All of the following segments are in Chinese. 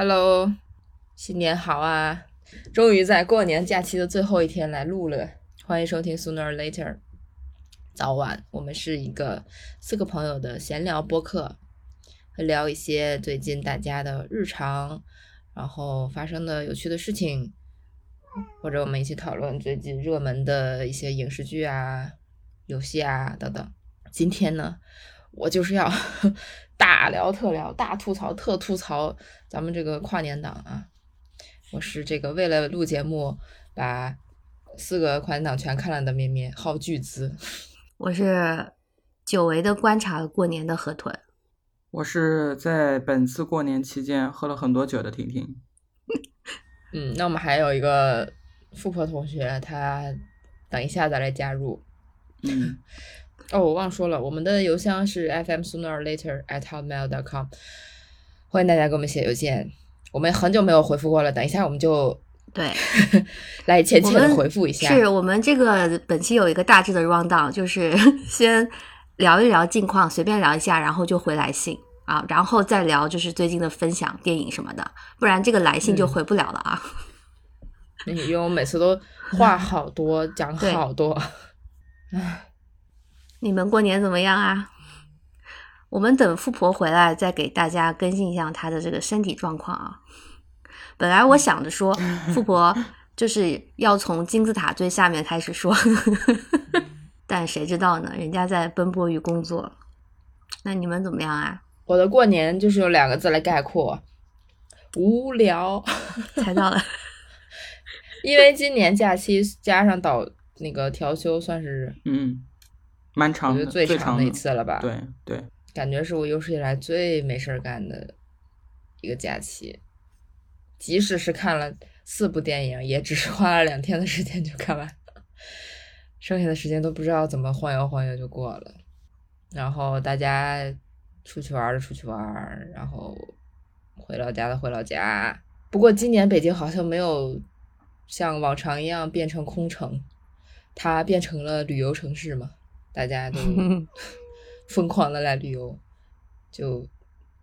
Hello，新年好啊！终于在过年假期的最后一天来录了，欢迎收听 Sooner or Later。早晚，我们是一个四个朋友的闲聊播客，会聊一些最近大家的日常，然后发生的有趣的事情，或者我们一起讨论最近热门的一些影视剧啊、游戏啊等等。今天呢，我就是要 大聊特聊、大吐槽特吐槽咱们这个跨年档啊！我是这个为了录节目把四个跨年档全看了的咩咩，耗巨资。我是久违的观察过年的河豚，我是在本次过年期间喝了很多酒的婷婷。嗯，那我们还有一个富婆同学，他等一下再来加入。嗯，哦，我忘说了，我们的邮箱是 fm sooner later at hotmail dot com，欢迎大家给我们写邮件。我们很久没有回复过了，等一下我们就对，来浅浅的回复一下。是我们这个本期有一个大致的 round down，就是 先聊一聊近况，随便聊一下，然后就回来信啊，然后再聊就是最近的分享、电影什么的，不然这个来信就嗯回不了了啊。因为我每次都话好多，讲好多。你们过年怎么样啊？我们等富婆回来再给大家更新一下她的这个身体状况啊。本来我想着说，富婆就是要从金字塔最下面开始说，但谁知道呢？人家在奔波于工作。那你们怎么样啊？我的过年就是用两个字来概括：无聊。猜到了，因为今年假期加上倒那个调休，算是嗯，蛮长的，觉得最长的一次了吧？，对对，感觉是我有史以来最没事儿干的一个假期。即使是看了四部电影，也只是花了两天的时间就看完了，剩下的时间都不知道怎么晃悠晃悠就过了。然后大家出去玩儿的出去玩，然后回老家的回老家。不过今年北京好像没有像往常一样变成空城，它变成了旅游城市嘛，大家都 疯狂的来旅游，就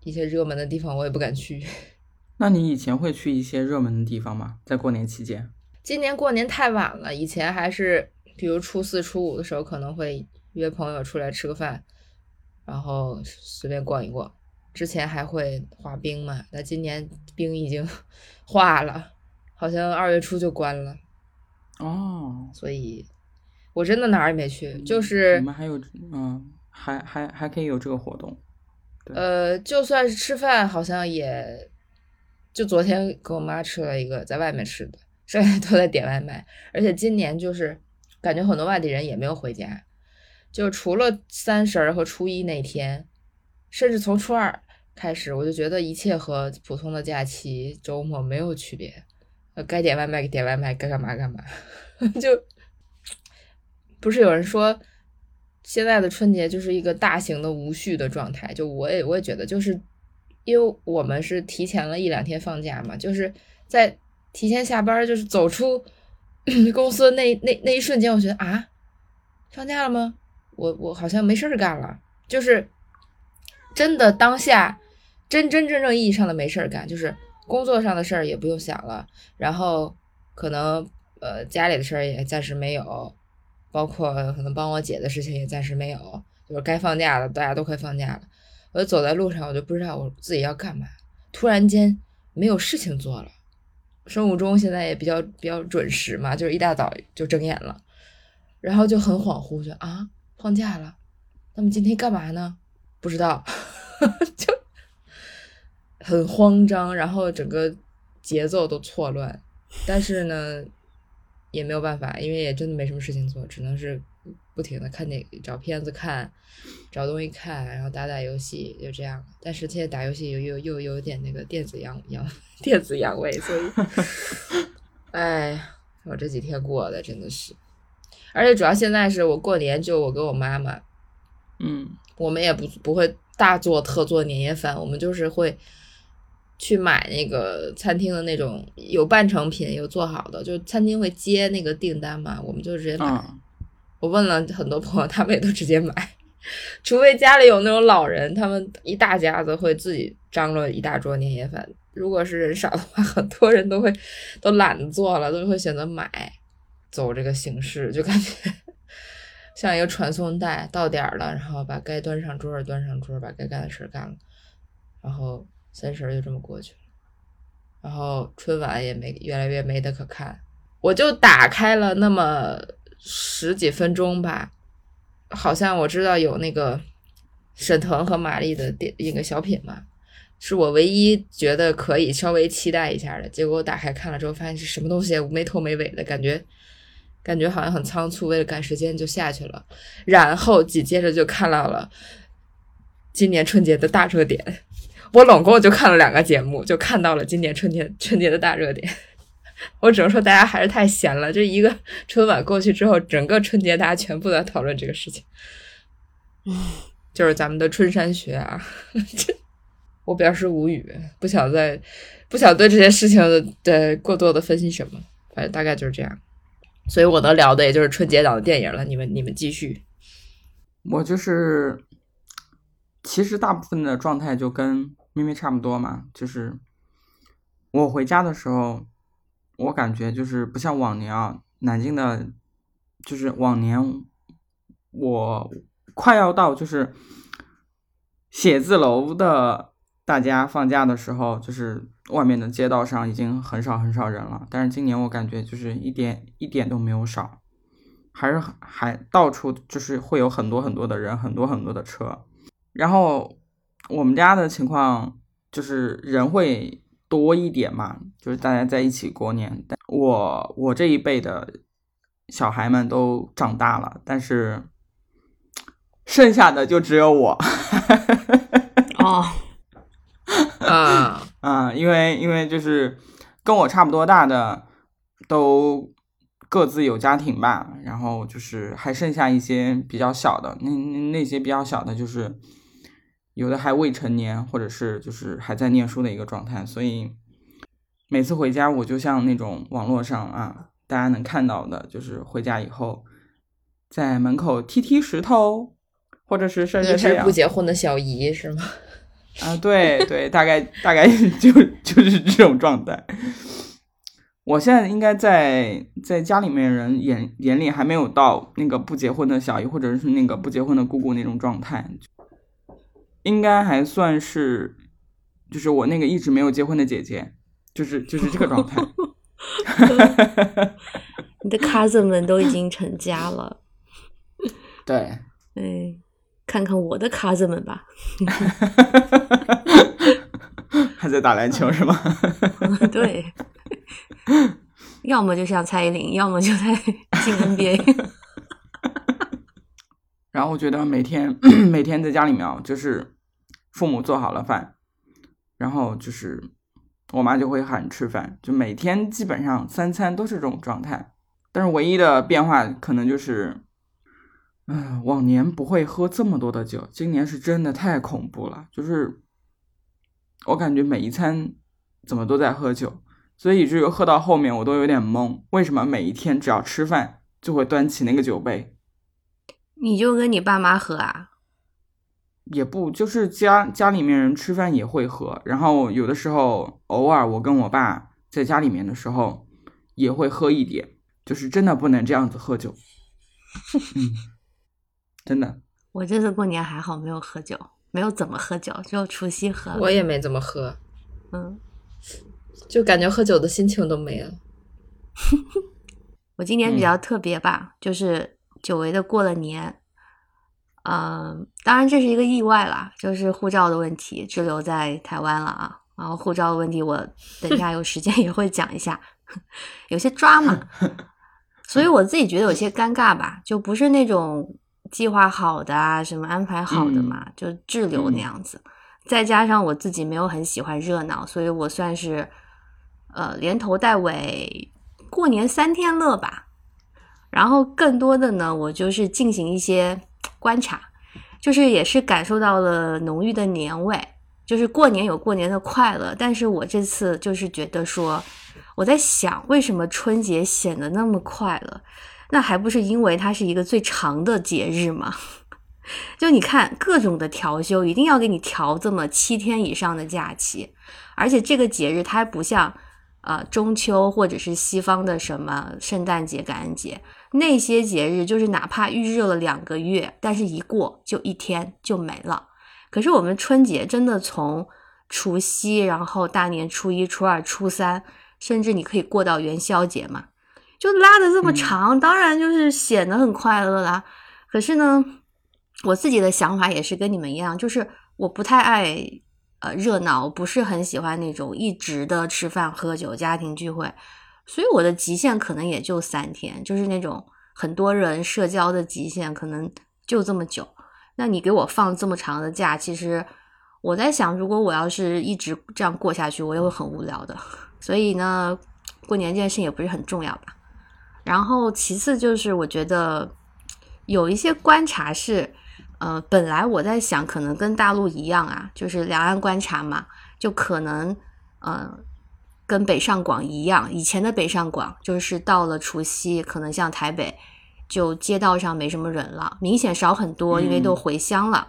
一些热门的地方我也不敢去。那你以前会去一些热门的地方吗？在过年期间？今年过年太晚了，以前还是比如初四、初五的时候可能会约朋友出来吃个饭，然后随便逛一逛。之前还会滑冰嘛，但今年冰已经 化了，好像二月初就关了，哦，所以我真的哪儿也没去，就是你们还有嗯，还还还可以有这个活动。呃，就算是吃饭，好像也就昨天跟我妈吃了一个在外面吃的，剩下都在点外卖。而且今年就是感觉很多外地人也没有回家，就除了三十儿和初一那天，甚至从初二开始，我就觉得一切和普通的假期周末没有区别。呃，该点外卖点外卖，该干嘛干嘛，就不是有人说。现在的春节就是一个大型的无序的状态，就我也我也觉得，就是因为我们是提前了一两天放假嘛，就是在提前下班，就是走出 公司那那那一瞬间，我觉得啊，放假了吗？我我好像没事儿干了，就是真的当下真真正正意义上的没事儿干，就是工作上的事儿也不用想了，然后可能呃家里的事儿也暂时没有。包括可能帮我姐的事情也暂时没有，就是该放假了，大家都快放假了。我就走在路上，我就不知道我自己要干嘛。突然间没有事情做了，生物钟现在也比较比较准时嘛，就是一大早就睁眼了，然后就很恍惚，就啊放假了，那么今天干嘛呢？不知道，就很慌张，然后整个节奏都错乱。但是呢。也没有办法，因为也真的没什么事情做，只能是不停的看电找片子看，找东西看，然后打打游戏，就这样。但是现在打游戏又又又有点那个电子阳阳 电子阳痿，所以，哎，我这几天过的真的是，而且主要现在是我过年就我跟我妈妈，嗯，我们也不不会大做特做年夜饭，我们就是会。去买那个餐厅的那种有半成品有做好的，就餐厅会接那个订单嘛，我们就直接买。嗯我问了很多朋友，他们也都直接买，除非家里有那种老人，他们一大家子会自己张罗一大桌年夜饭，如果是人少的话，很多人都会都懒得做了，都会选择买，走这个形式，就感觉像一个传送带，到点儿了，然后把该端上桌的端上桌，把该干的事儿干了，然后三十就这么过去了，然后春晚也没越来越没得可看，我就打开了那么十几分钟吧，好像我知道有那个沈腾和马丽的电一个小品嘛。是我唯一觉得可以稍微期待一下的，结果我打开看了之后，发现是什么东西，没头没尾的感觉，感觉好像很仓促，为了赶时间就下去了。然后紧接着就看到了今年春节的大热点，我拢共就看了两个节目，就看到了今年春节春节的大热点。我只能说大家还是太闲了，这一个春晚过去之后，整个春节大家全部在讨论这个事情，就是咱们的春山学啊。我表示无语，不想再不想对这些事情的过多的分析什么，反正大概就是这样。所以我能聊的也就是春节档的电影了。你们你们继续。我就是，其实大部分的状态就跟咪咪差不多嘛。就是我回家的时候，我感觉就是不像往年啊，南京的，就是往年我快要到就是写字楼的。大家放假的时候，就是外面的街道上已经很少很少人了。但是今年我感觉就是一点一点都没有少，还是还到处就是会有很多很多的人，很多很多的车。然后我们家的情况就是人会多一点嘛，就是大家在一起过年。我我这一辈的小孩们都长大了，但是剩下的就只有我。哦。啊 啊！因为因为就是跟我差不多大的都各自有家庭吧，然后就是还剩下一些比较小的，那那些比较小的，就是有的还未成年，或者是就是还在念书的一个状态，所以每次回家，我就像那种网络上啊，大家能看到的，就是回家以后在门口踢踢石头，或者是晒晒太阳。不结婚的小姨是吗？啊，对对，大概大概就 就是这种状态。我现在应该在在家里面人眼眼里还没有到那个不结婚的小姨或者是那个不结婚的姑姑那种状态，应该还算是就是我那个一直没有结婚的姐姐，就是就是这个状态。你的 cousin 们都已经成家了，对，嗯。看看我的 cousin 们吧，还在打篮球是吗？对，要么就像蔡依林，要么就在进 NBA。然后我觉得每天 每天在家里面啊，就是父母做好了饭，然后就是我妈就会喊吃饭，就每天基本上三餐都是这种状态。但是唯一的变化可能就是。嗯，往年不会喝这么多的酒，今年是真的太恐怖了。就是我感觉每一餐怎么都在喝酒，所以以至于喝到后面我都有点懵。为什么每一天只要吃饭就会端起那个酒杯？你就跟你爸妈喝啊？也不，就是家家里面人吃饭也会喝，然后有的时候偶尔我跟我爸在家里面的时候也会喝一点，就是真的不能这样子喝酒。嗯。真的，我这次过年还好，没有喝酒，没有怎么喝酒，只有除夕喝。我也没怎么喝，嗯，就感觉喝酒的心情都没了。我今年比较特别吧，就是久违的过了年。嗯，当然这是一个意外啦，就是护照的问题滞留在台湾了啊。然后护照的问题，我等一下有时间也会讲一下，有些抓嘛，所以我自己觉得有些尴尬吧，就不是那种。计划好的啊，什么安排好的嘛，就滞留那样子。再加上我自己没有很喜欢热闹，所以我算是呃连头带尾过年三天乐吧。然后更多的呢，我就是进行一些观察，就是也是感受到了浓郁的年味。就是过年有过年的快乐，但是我这次就是觉得说，我在想为什么春节显得那么快乐。那还不是因为它是一个最长的节日吗？就你看各种的调休，一定要给你调这么七天以上的假期，而且这个节日它还不像呃中秋或者是西方的什么圣诞节、感恩节那些节日，就是哪怕预热了两个月，但是一过就一天就没了。可是我们春节真的从除夕，然后大年初一、初二、初三，甚至你可以过到元宵节嘛，就拉的这么长，当然就是显得很快乐啦。可是呢？我自己的想法也是跟你们一样，就是我不太爱呃热闹，不是很喜欢那种一直的吃饭喝酒、家庭聚会，所以我的极限可能也就三天，就是那种很多人社交的极限可能就这么久。那你给我放这么长的假，其实我在想，如果我要是一直这样过下去，我也会很无聊的。所以呢，过年这件事也不是很重要吧。然后其次就是我觉得有一些观察是。呃，本来我在想，可能跟大陆一样啊，就是两岸观察嘛，就可能呃，跟北上广一样，以前的北上广就是到了除夕，可能像台北，就街道上没什么人了，明显少很多，因为都回乡了。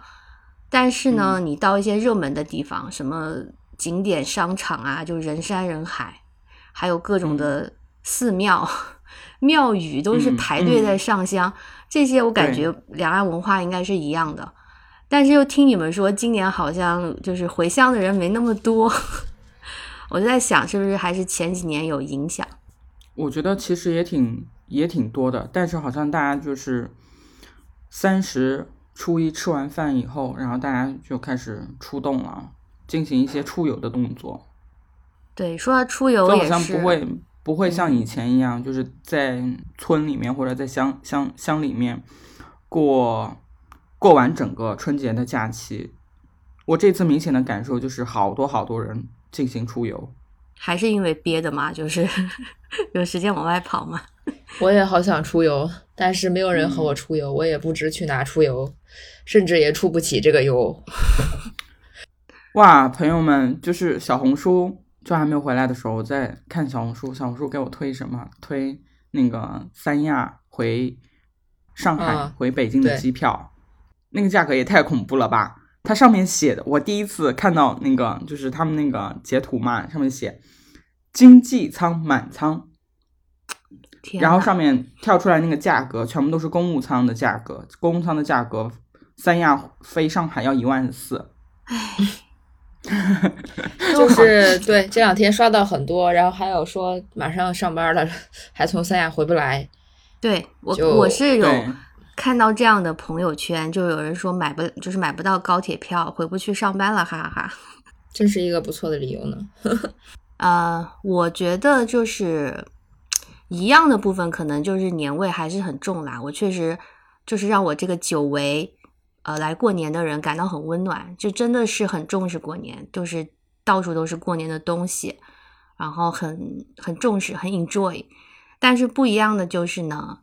但是呢，你到一些热门的地方，什么景点、商场啊，就人山人海，还有各种的寺庙。庙宇都是排队在上香，这些我感觉两岸文化应该是一样的。但是又听你们说今年好像就是回乡的人没那么多，我就在想是不是还是前几年有影响？我觉得其实也挺也挺多的，但是好像大家就是三十初一吃完饭以后，然后大家就开始出动了，进行一些出游的动作。对，说到出游也是。不会像以前一样，就是在村里面或者在乡乡乡里面过过完整个春节的假期。我这次明显的感受就是，好多好多人进行出游，还是因为憋的嘛，就是 有时间往外跑嘛。我也好想出游，但是没有人和我出游，我也不知去哪出游，甚至也出不起这个游。哇，朋友们，就是小红书。就还没有回来的时候，我在看小红书，小红书给我推什么？推那个三亚回上海回北京的机票，那个价格也太恐怖了吧！它上面写的，我第一次看到那个，就是他们那个截图嘛，上面写经济舱满舱，然后上面跳出来那个价格，全部都是公务舱的价格，公务舱的价格，三亚飞上海要一万四，唉。就是对这两天刷到很多，然后还有说马上要上班了，还从三亚回不来。对我我是有看到这样的朋友圈，就有人说买不就是买不到高铁票，回不去上班了，哈哈哈。真是一个不错的理由呢。呃，我觉得就是一样的部分，可能就是年味还是很重啦。我确实就是让我这个久违。呃，来过年的人感到很温暖，就真的是很重视过年，就是到处都是过年的东西，然后很很重视，很 enjoy。但是不一样的就是呢，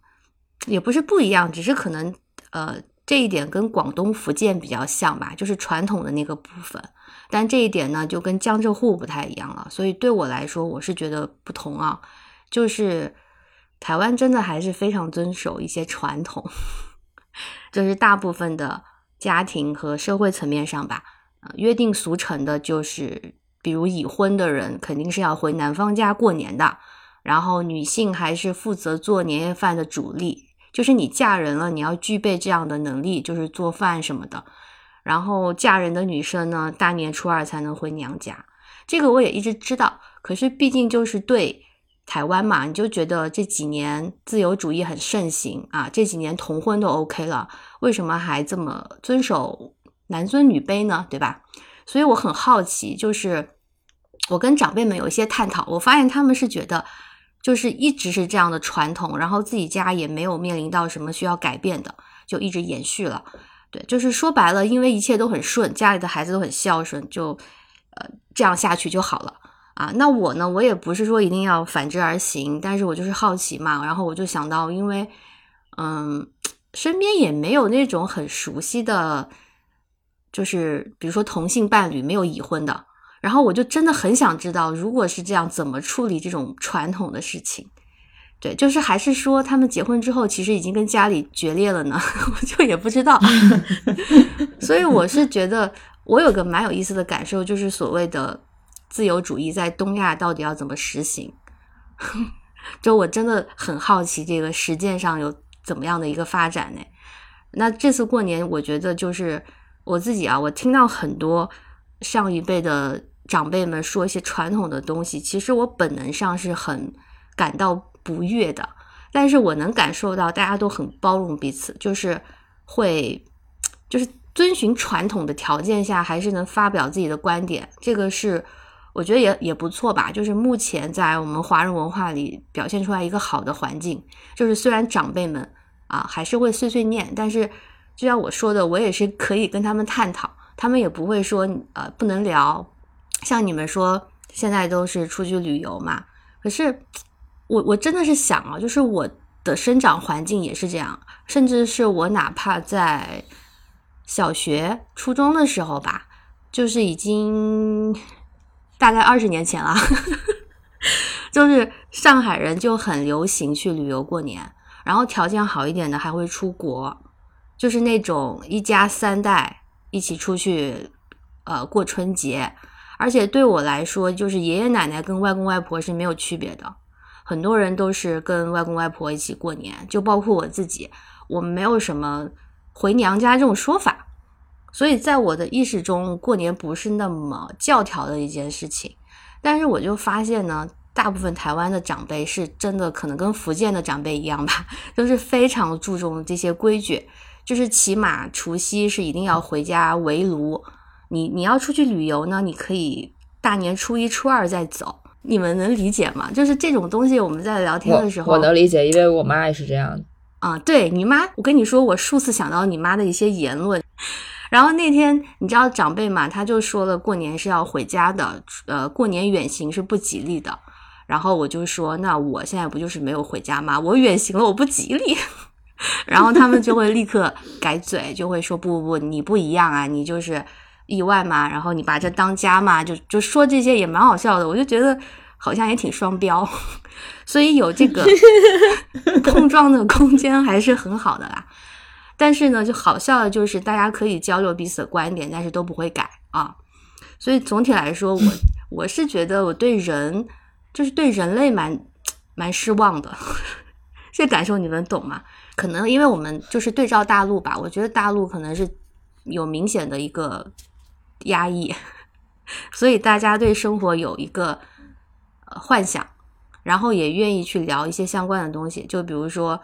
也不是不一样，只是可能呃这一点跟广东、福建比较像吧，就是传统的那个部分。但这一点呢，就跟江浙沪不太一样了。所以对我来说，我是觉得不同啊，就是台湾真的还是非常遵守一些传统，就是大部分的。家庭和社会层面上吧，约定俗成的就是，比如已婚的人肯定是要回男方家过年的，然后女性还是负责做年夜饭的主力，就是你嫁人了，你要具备这样的能力，就是做饭什么的。然后嫁人的女生呢，大年初二才能回娘家，这个我也一直知道。可是毕竟就是对。台湾嘛，你就觉得这几年自由主义很盛行啊，这几年同婚都 OK 了，为什么还这么遵守男尊女卑呢？对吧？所以我很好奇，就是我跟长辈们有一些探讨，我发现他们是觉得就是一直是这样的传统，然后自己家也没有面临到什么需要改变的，就一直延续了。对，就是说白了，因为一切都很顺，家里的孩子都很孝顺，就呃这样下去就好了。啊，那我呢？我也不是说一定要反之而行，但是我就是好奇嘛。然后我就想到，因为，嗯，身边也没有那种很熟悉的，就是比如说同性伴侣没有已婚的。然后我就真的很想知道，如果是这样，怎么处理这种传统的事情？对，就是还是说他们结婚之后，其实已经跟家里决裂了呢？我就也不知道。所以我是觉得，我有个蛮有意思的感受，就是所谓的自由主义在东亚到底要怎么实行？就我真的很好奇，这个实践上有怎么样的一个发展呢？那这次过年，我觉得就是我自己啊，我听到很多上一辈的长辈们说一些传统的东西，其实我本能上是很感到。不悦的，但是我能感受到大家都很包容彼此，就是会，就是遵循传统的条件下，还是能发表自己的观点，这个是我觉得也也不错吧。就是目前在我们华人文化里表现出来一个好的环境，就是虽然长辈们啊还是会碎碎念，但是就像我说的，我也是可以跟他们探讨，他们也不会说呃不能聊。像你们说现在都是出去旅游嘛，可是。我我真的是想啊，就是我的生长环境也是这样，甚至是我哪怕在小学、初中的时候吧，就是已经大概二十年前了，就是上海人就很流行去旅游过年，然后条件好一点的还会出国，就是那种一家三代一起出去呃过春节，而且对我来说，就是爷爷奶奶跟外公外婆是没有区别的。很多人都是跟外公外婆一起过年，就包括我自己，我没有什么回娘家这种说法，所以在我的意识中，过年不是那么教条的一件事情。但是我就发现呢，大部分台湾的长辈是真的可能跟福建的长辈一样吧，都是非常注重这些规矩，就是起码除夕是一定要回家围炉。你你要出去旅游呢，你可以大年初一、初二再走。你们能理解吗？就是这种东西，我们在聊天的时候，我能理解，因为我妈也是这样的。啊，对你妈，我跟你说，我数次想到你妈的一些言论。然后那天你知道长辈嘛，他就说了过年是要回家的，呃，过年远行是不吉利的。然后我就说，那我现在不就是没有回家吗？我远行了，我不吉利。然后他们就会立刻改嘴，就会说不不不，你不一样啊，你就是。意外嘛，然后你把这当家嘛，就就说这些也蛮好笑的，我就觉得好像也挺双标，所以有这个 碰撞的空间还是很好的啦。但是呢，就好笑的就是大家可以交流彼此的观点，但是都不会改啊。所以总体来说，我 我是觉得我对人就是对人类蛮蛮失望的，这感受你们懂吗？可能因为我们就是对照大陆吧，我觉得大陆可能是有明显的一个。压抑，所以大家对生活有一个幻想，然后也愿意去聊一些相关的东西，就比如说，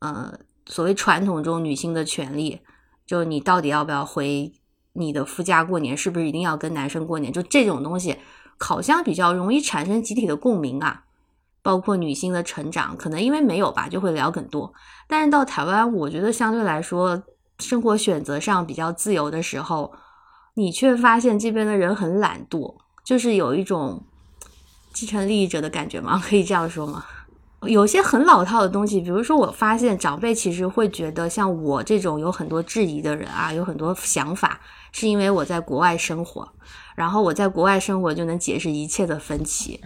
呃，所谓传统中女性的权利，就你到底要不要回你的夫家过年，是不是一定要跟男生过年？就这种东西，好像比较容易产生集体的共鸣啊。包括女性的成长，可能因为没有吧，就会聊更多。但是到台湾，我觉得相对来说，生活选择上比较自由的时候。你却发现这边的人很懒惰，就是有一种继承利益者的感觉吗？可以这样说吗？有些很老套的东西，比如说，我发现长辈其实会觉得，像我这种有很多质疑的人啊，有很多想法，是因为我在国外生活，然后我在国外生活就能解释一切的分歧。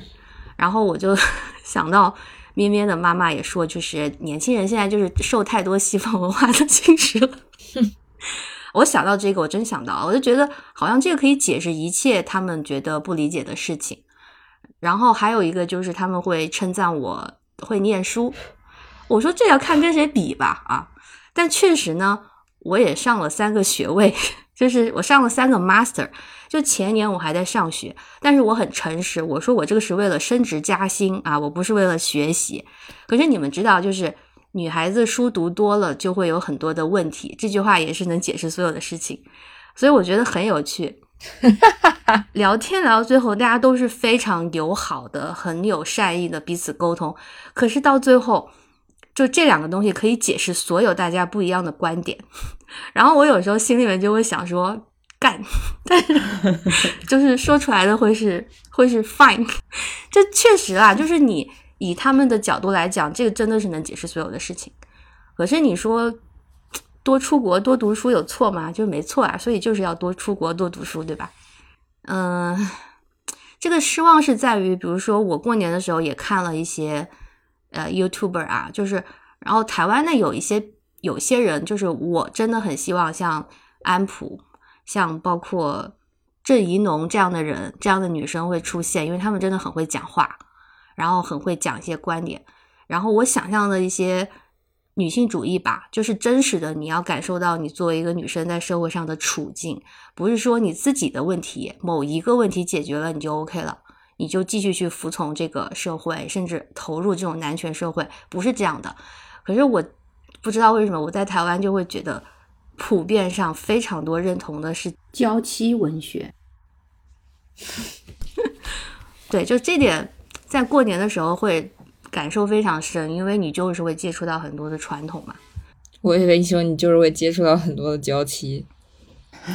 然后我就 想到咩咩的妈妈也说，就是年轻人现在就是受太多西方文化的侵蚀了。我想到这个，我真想到，我就觉得好像这个可以解释一切他们觉得不理解的事情。然后还有一个就是他们会称赞我会念书，我说这要看跟谁比吧啊！但确实呢，我也上了三个学位，就是我上了三个 master。就前年我还在上学，但是我很诚实，我说我这个是为了升职加薪啊，我不是为了学习。可是你们知道，就是。女孩子书读多了就会有很多的问题，这句话也是能解释所有的事情，所以我觉得很有趣。聊天聊到最后，大家都是非常友好的、很有善意的彼此沟通。可是到最后，就这两个东西可以解释所有大家不一样的观点。然后我有时候心里面就会想说干，但是 就是说出来的会是会是 fine。这确实啊，就是你。以他们的角度来讲，这个真的是能解释所有的事情。可是你说多出国多读书有错吗？就没错啊，所以就是要多出国多读书，对吧？嗯，这个失望是在于，比如说我过年的时候也看了一些呃 YouTuber 啊，就是然后台湾呢有一些有些人，就是我真的很希望像安普，像包括郑怡农这样的人，这样的女生会出现，因为他们真的很会讲话，然后很会讲一些观点，然后我想象的一些。女性主义吧，就是真实的。你要感受到你作为一个女生在社会上的处境，不是说你自己的问题某一个问题解决了你就 OK 了，你就继续去服从这个社会，甚至投入这种男权社会，不是这样的。可是我不知道为什么我在台湾就会觉得，普遍上非常多认同的是娇妻文学。对，就这点，在过年的时候会。感受非常深，因为你就是会接触到很多的传统嘛。我以为你说你就是会接触到很多的娇妻。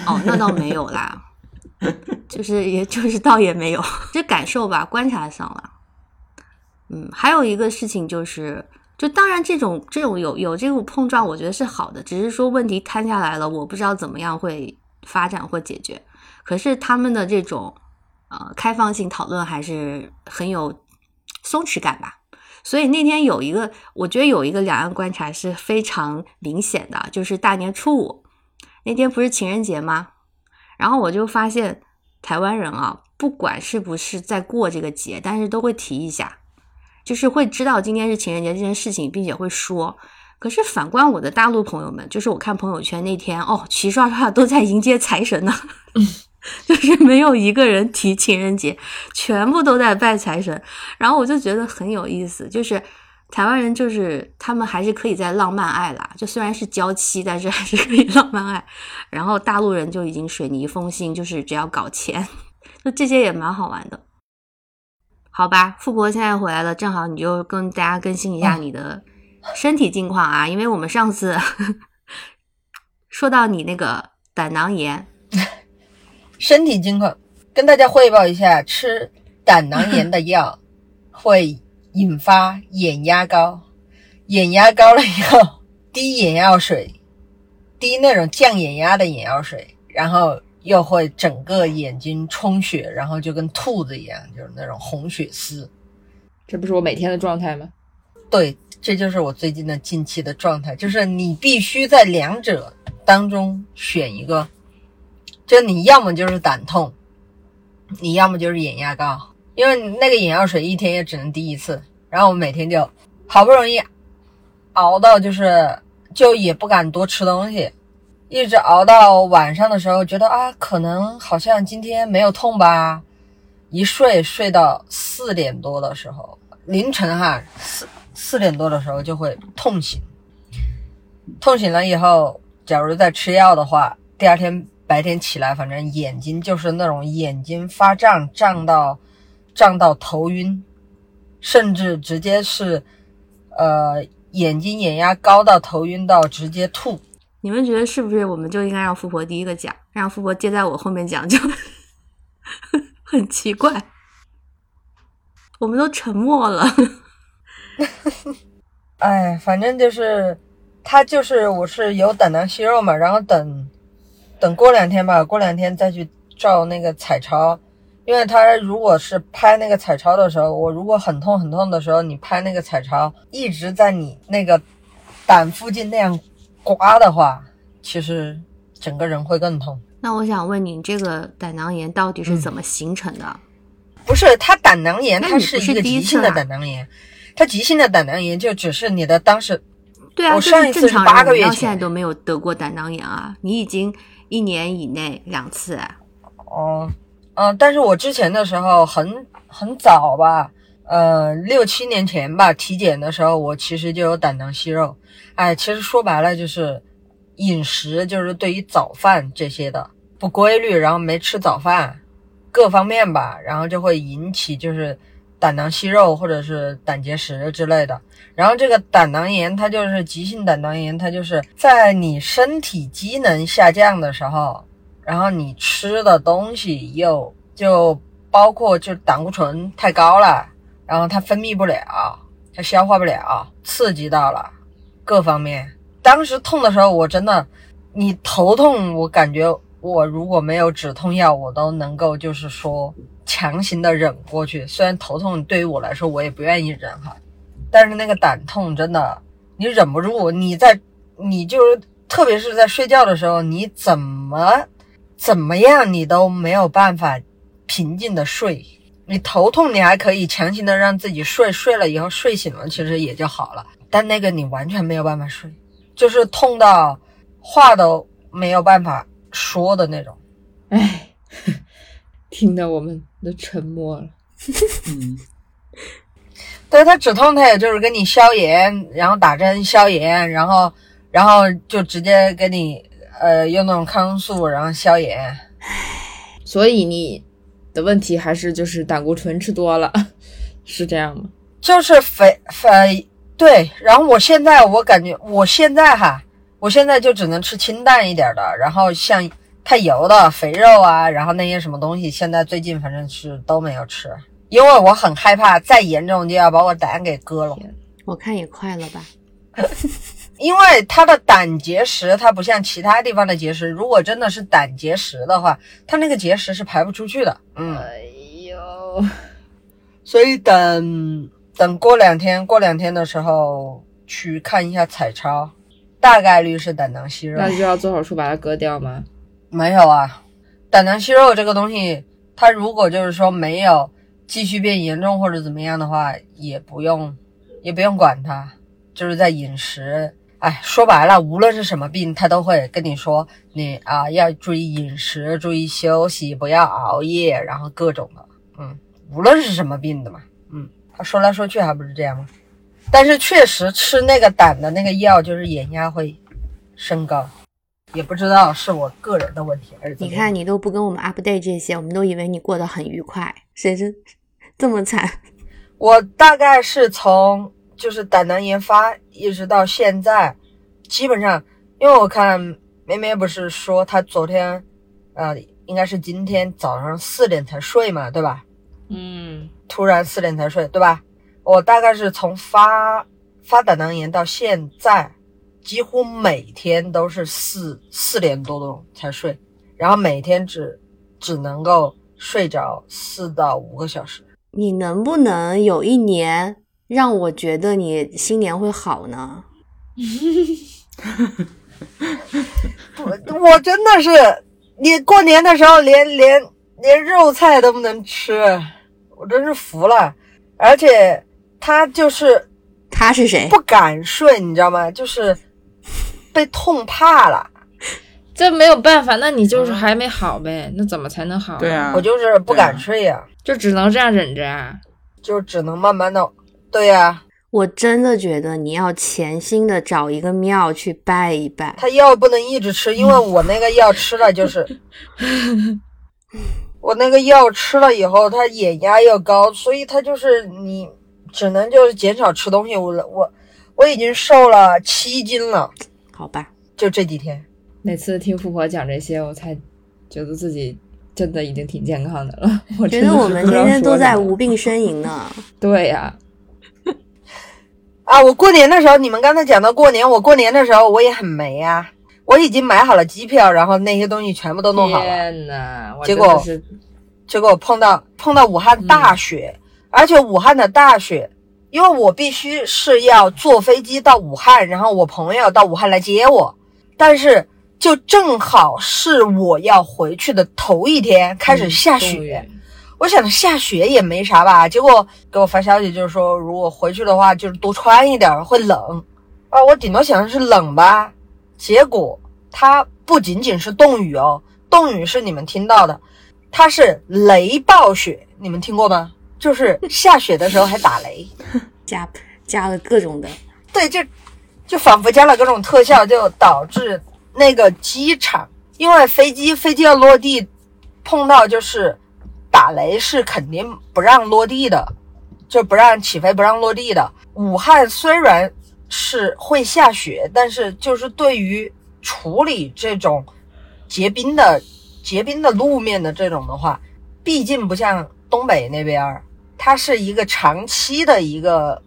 哦，那倒没有啦，就是也就是倒也没有，这感受吧，观察上了。嗯，还有一个事情就是，就当然这种这种有有这种碰撞，我觉得是好的，只是说问题摊下来了，我不知道怎么样会发展或解决。可是他们的这种呃开放性讨论还是很有松弛感吧。所以那天有一个，我觉得有一个两岸观察是非常明显的，就是大年初五那天不是情人节吗？然后我就发现台湾人啊，不管是不是在过这个节，但是都会提一下，就是会知道今天是情人节这件事情，并且会说。可是反观我的大陆朋友们，就是我看朋友圈那天哦，齐刷刷都在迎接财神呢。就是没有一个人提情人节，全部都在拜财神。然后我就觉得很有意思，就是台湾人就是他们还是可以在浪漫爱啦，就虽然是娇妻，但是还是可以浪漫爱。然后大陆人就已经水泥封心，就是只要搞钱，就这些也蛮好玩的。好吧，富婆现在回来了，正好你就跟大家更新一下你的身体近况啊，因为我们上次 说到你那个胆囊炎。身体情况，跟大家汇报一下：吃胆囊炎的药 会引发眼压高，眼压高了以后滴眼药水，滴那种降眼压的眼药水，然后又会整个眼睛充血，然后就跟兔子一样，就是那种红血丝。这不是我每天的状态吗？对，这就是我最近的近期的状态，就是你必须在两者当中选一个。就你要么就是胆痛，你要么就是眼压高，因为那个眼药水一天也只能滴一次，然后我每天就好不容易熬到就是就也不敢多吃东西，一直熬到晚上的时候，觉得啊可能好像今天没有痛吧，一睡睡到四点多的时候，凌晨哈四四点多的时候就会痛醒，痛醒了以后，假如再吃药的话，第二天。白天起来，反正眼睛就是那种眼睛发胀，胀到胀到头晕，甚至直接是呃眼睛眼压高到头晕到直接吐。你们觉得是不是？我们就应该让富婆第一个讲，让富婆接在我后面讲，就 很奇怪。我们都沉默了。哎，反正就是他就是我是有胆囊息肉嘛，然后等。等过两天吧，过两天再去照那个彩超，因为他如果是拍那个彩超的时候，我如果很痛很痛的时候，你拍那个彩超一直在你那个胆附近那样刮的话，其实整个人会更痛。那我想问你，这个胆囊炎到底是怎么形成的？不是，它胆囊炎它是一个急性的胆囊炎，它急性的胆囊炎就只是你的当时，对啊，我上一次是八个月前，现在都没有得过胆囊炎啊，你已经。一年以内两次，哦，嗯，但是我之前的时候很很早吧，呃，六七年前吧，体检的时候我其实就有胆囊息肉，哎，其实说白了就是饮食，就是对于早饭这些的不规律，然后没吃早饭，各方面吧，然后就会引起就是。胆囊息肉或者是胆结石之类的，然后这个胆囊炎它就是急性胆囊炎，它就是在你身体机能下降的时候，然后你吃的东西又就包括就胆固醇太高了，然后它分泌不了，它消化不了，刺激到了各方面。当时痛的时候，我真的，你头痛，我感觉我如果没有止痛药，我都能够就是说。强行的忍过去，虽然头痛，对于我来说我也不愿意忍哈。但是那个胆痛真的，你忍不住，你在你就是特别是在睡觉的时候，你怎么怎么样，你都没有办法平静的睡。你头痛，你还可以强行的让自己睡，睡了以后睡醒了，其实也就好了。但那个你完全没有办法睡，就是痛到话都没有办法说的那种。唉，听得我们都沉默了。嗯，对他止痛，他也就是给你消炎，然后打针消炎，然后然后就直接给你呃用那种抗生素，然后消炎。所以你的问题还是就是胆固醇吃多了，是这样吗？就是肥肥对，然后我现在我感觉我现在哈，我现在就只能吃清淡一点的，然后像太油的肥肉啊，然后那些什么东西，现在最近反正是都没有吃，因为我很害怕再严重就要把我胆给割了。我看也快了吧。因为它的胆结石，它不像其他地方的结石，如果真的是胆结石的话，它那个结石是排不出去的。嗯，哎呦，所以等等过两天，过两天的时候去看一下彩超，大概率是胆囊息肉。那就要做手术把它割掉吗？没有啊，胆囊息肉这个东西，它如果就是说没有继续变严重或者怎么样的话，也不用也不用管它，就是在饮食。哎，说白了，无论是什么病，他都会跟你说，你啊要注意饮食，注意休息，不要熬夜，然后各种的，嗯，无论是什么病的嘛，嗯，他说来说去还不是这样吗？但是确实吃那个胆的那个药，就是眼压会升高，也不知道是我个人的问题还是怎么。你看，你都不跟我们 update 这些，我们都以为你过得很愉快，谁知这么惨。我大概是从就是胆囊炎发一直到现在，基本上，因为我看梅梅不是说她昨天，呃，应该是今天早上四点才睡嘛，对吧？嗯，突然四点才睡，对吧？我大概是从发发胆囊炎到现在，几乎每天都是四四点多钟才睡，然后每天只只能够睡着四到五个小时。你能不能有一年让我觉得你新年会好呢？我 我真的是，你过年的时候连连连肉菜都不能吃，我真是服了。而且他就是他是谁？不敢睡，你知道吗？就是被痛怕了。这没有办法，那你就是还没好呗？那怎么才能好？对啊，我就是不敢睡呀、就只能这样忍着啊。就只能慢慢的。对呀、我真的觉得你要潜心的找一个庙去拜一拜。他药不能一直吃，因为我那个药吃了就是，我那个药吃了以后，他眼压又高，所以他就是你只能就是减少吃东西。我我我已经瘦了七斤了，好吧，就这几天。每次听富婆讲这些，我才觉得自己真的已经挺健康的了。我觉得我们天天都在无病呻吟呢。对呀、啊，我过年的时候，你们刚才讲到过年，我过年的时候我也很没啊，我已经买好了机票，然后那些东西全部都弄好了，天呐，结果结果碰到碰到武汉大雪，而且武汉的大雪，因为我必须是要坐飞机到武汉，然后我朋友到武汉来接我，但是就正好是我要回去的头一天开始下雪，我想下雪也没啥吧，结果给我发消息就是说，如果回去的话，就是多穿一点，会冷。啊，我顶多想的是冷吧，结果它不仅仅是冻雨哦，冻雨是你们听到的，它是雷暴雪，你们听过吗？就是下雪的时候还打雷，加加了各种的，对，就就仿佛加了各种特效，就导致那个机场，因为飞机飞机要落地，碰到就是打雷是肯定不让落地的，就不让起飞，不让落地的。武汉虽然是会下雪，但是就是对于处理这种结冰的结冰的路面的这种的话，毕竟不像东北那边儿，它是一个长期的一个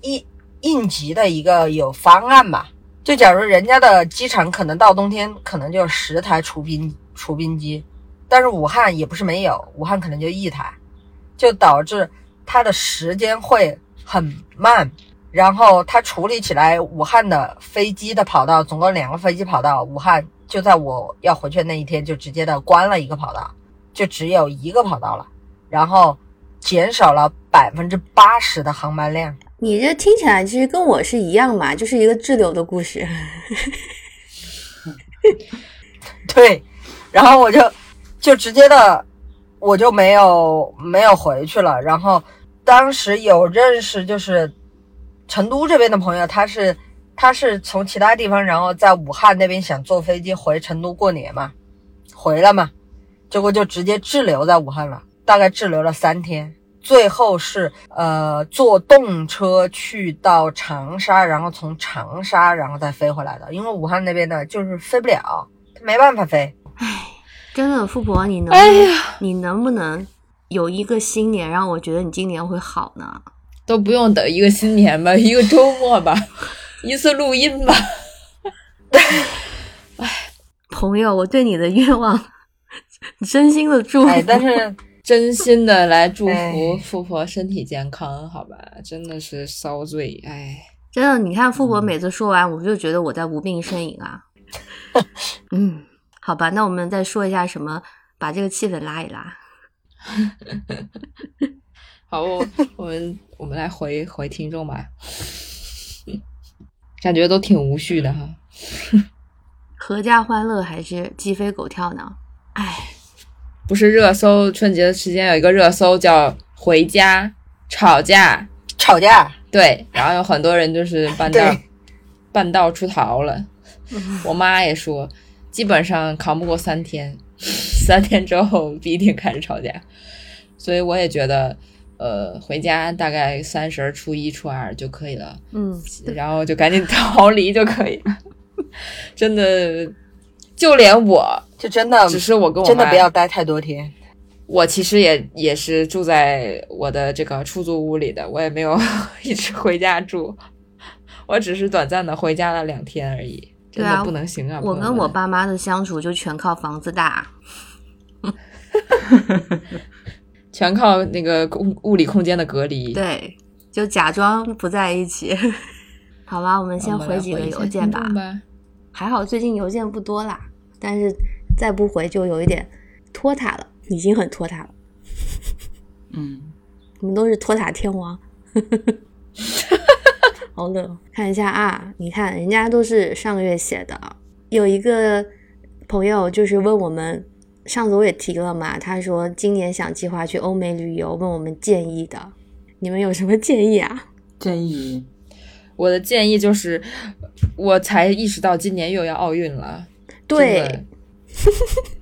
应应急的一个有方案嘛。就假如人家的机场可能到冬天可能就十台除冰除冰机，但是武汉也不是没有，武汉可能就一台，就导致它的时间会很慢。然后它处理起来，武汉的飞机的跑道总共两个飞机跑道，武汉就在我要回去那一天就直接的关了一个跑道，就只有一个跑道了，然后减少了百分之八十的航班量。你这听起来其实跟我是一样嘛，就是一个滞留的故事。对，然后我就就直接的，我就没有没有回去了。然后当时有认识，就是成都这边的朋友，他是他是从其他地方，然后在武汉那边想坐飞机回成都过年嘛，回来嘛，结果就直接滞留在武汉了，大概滞留了三天。最后是呃坐动车去到长沙，然后从长沙然后再飞回来的，因为武汉那边的就是飞不了，他没办法飞。唉，真的，富婆，你能哎呀，你能不能有一个新年，让我觉得你今年会好呢？都不用等一个新年吧，一个周末吧，一次录音吧。哎朋友，我对你的愿望真心的祝福。哎，但是真心的来祝福哎富婆身体健康，好吧？真的是遭罪，哎，真的，你看富婆每次说完，我就觉得我在无病呻吟啊。嗯，好吧，那我们再说一下什么，把这个气氛拉一拉。好，我我们我们来回回听众吧，感觉都挺无序的哈。阖家欢乐还是鸡飞狗跳呢？哎，不是热搜，春节的时间有一个热搜叫“回家吵架。吵架”，对，然后有很多人就是半道半道出逃了。我妈也说，基本上扛不过三天，三天之后必定开始吵架。所以我也觉得，呃，回家大概三十儿、初一、初二就可以了，嗯，然后就赶紧逃离就可以了。真的，就连我，就真的只是我跟我真的妈不要待太多天。我其实也也是住在我的这个出租屋里的，我也没有 一直回家住，我只是短暂的回家了两天而已，真的不能行啊！我跟我爸妈的相处就全靠房子大。全靠那个物物理空间的隔离。，对，就假装不在一起。好吧，我们先回几个邮件吧。吧。还好最近邮件不多啦，但是再不回就有一点拖沓了，已经很拖沓了。嗯，我们都是拖沓天王，好冷哦。看一下啊，你看人家都是上个月写的，有一个朋友就是问我们，上次我也提了嘛，他说今年想计划去欧美旅游，问我们建议的，你们有什么建议啊？建议我的建议就是，我才意识到今年又要奥运了，真对，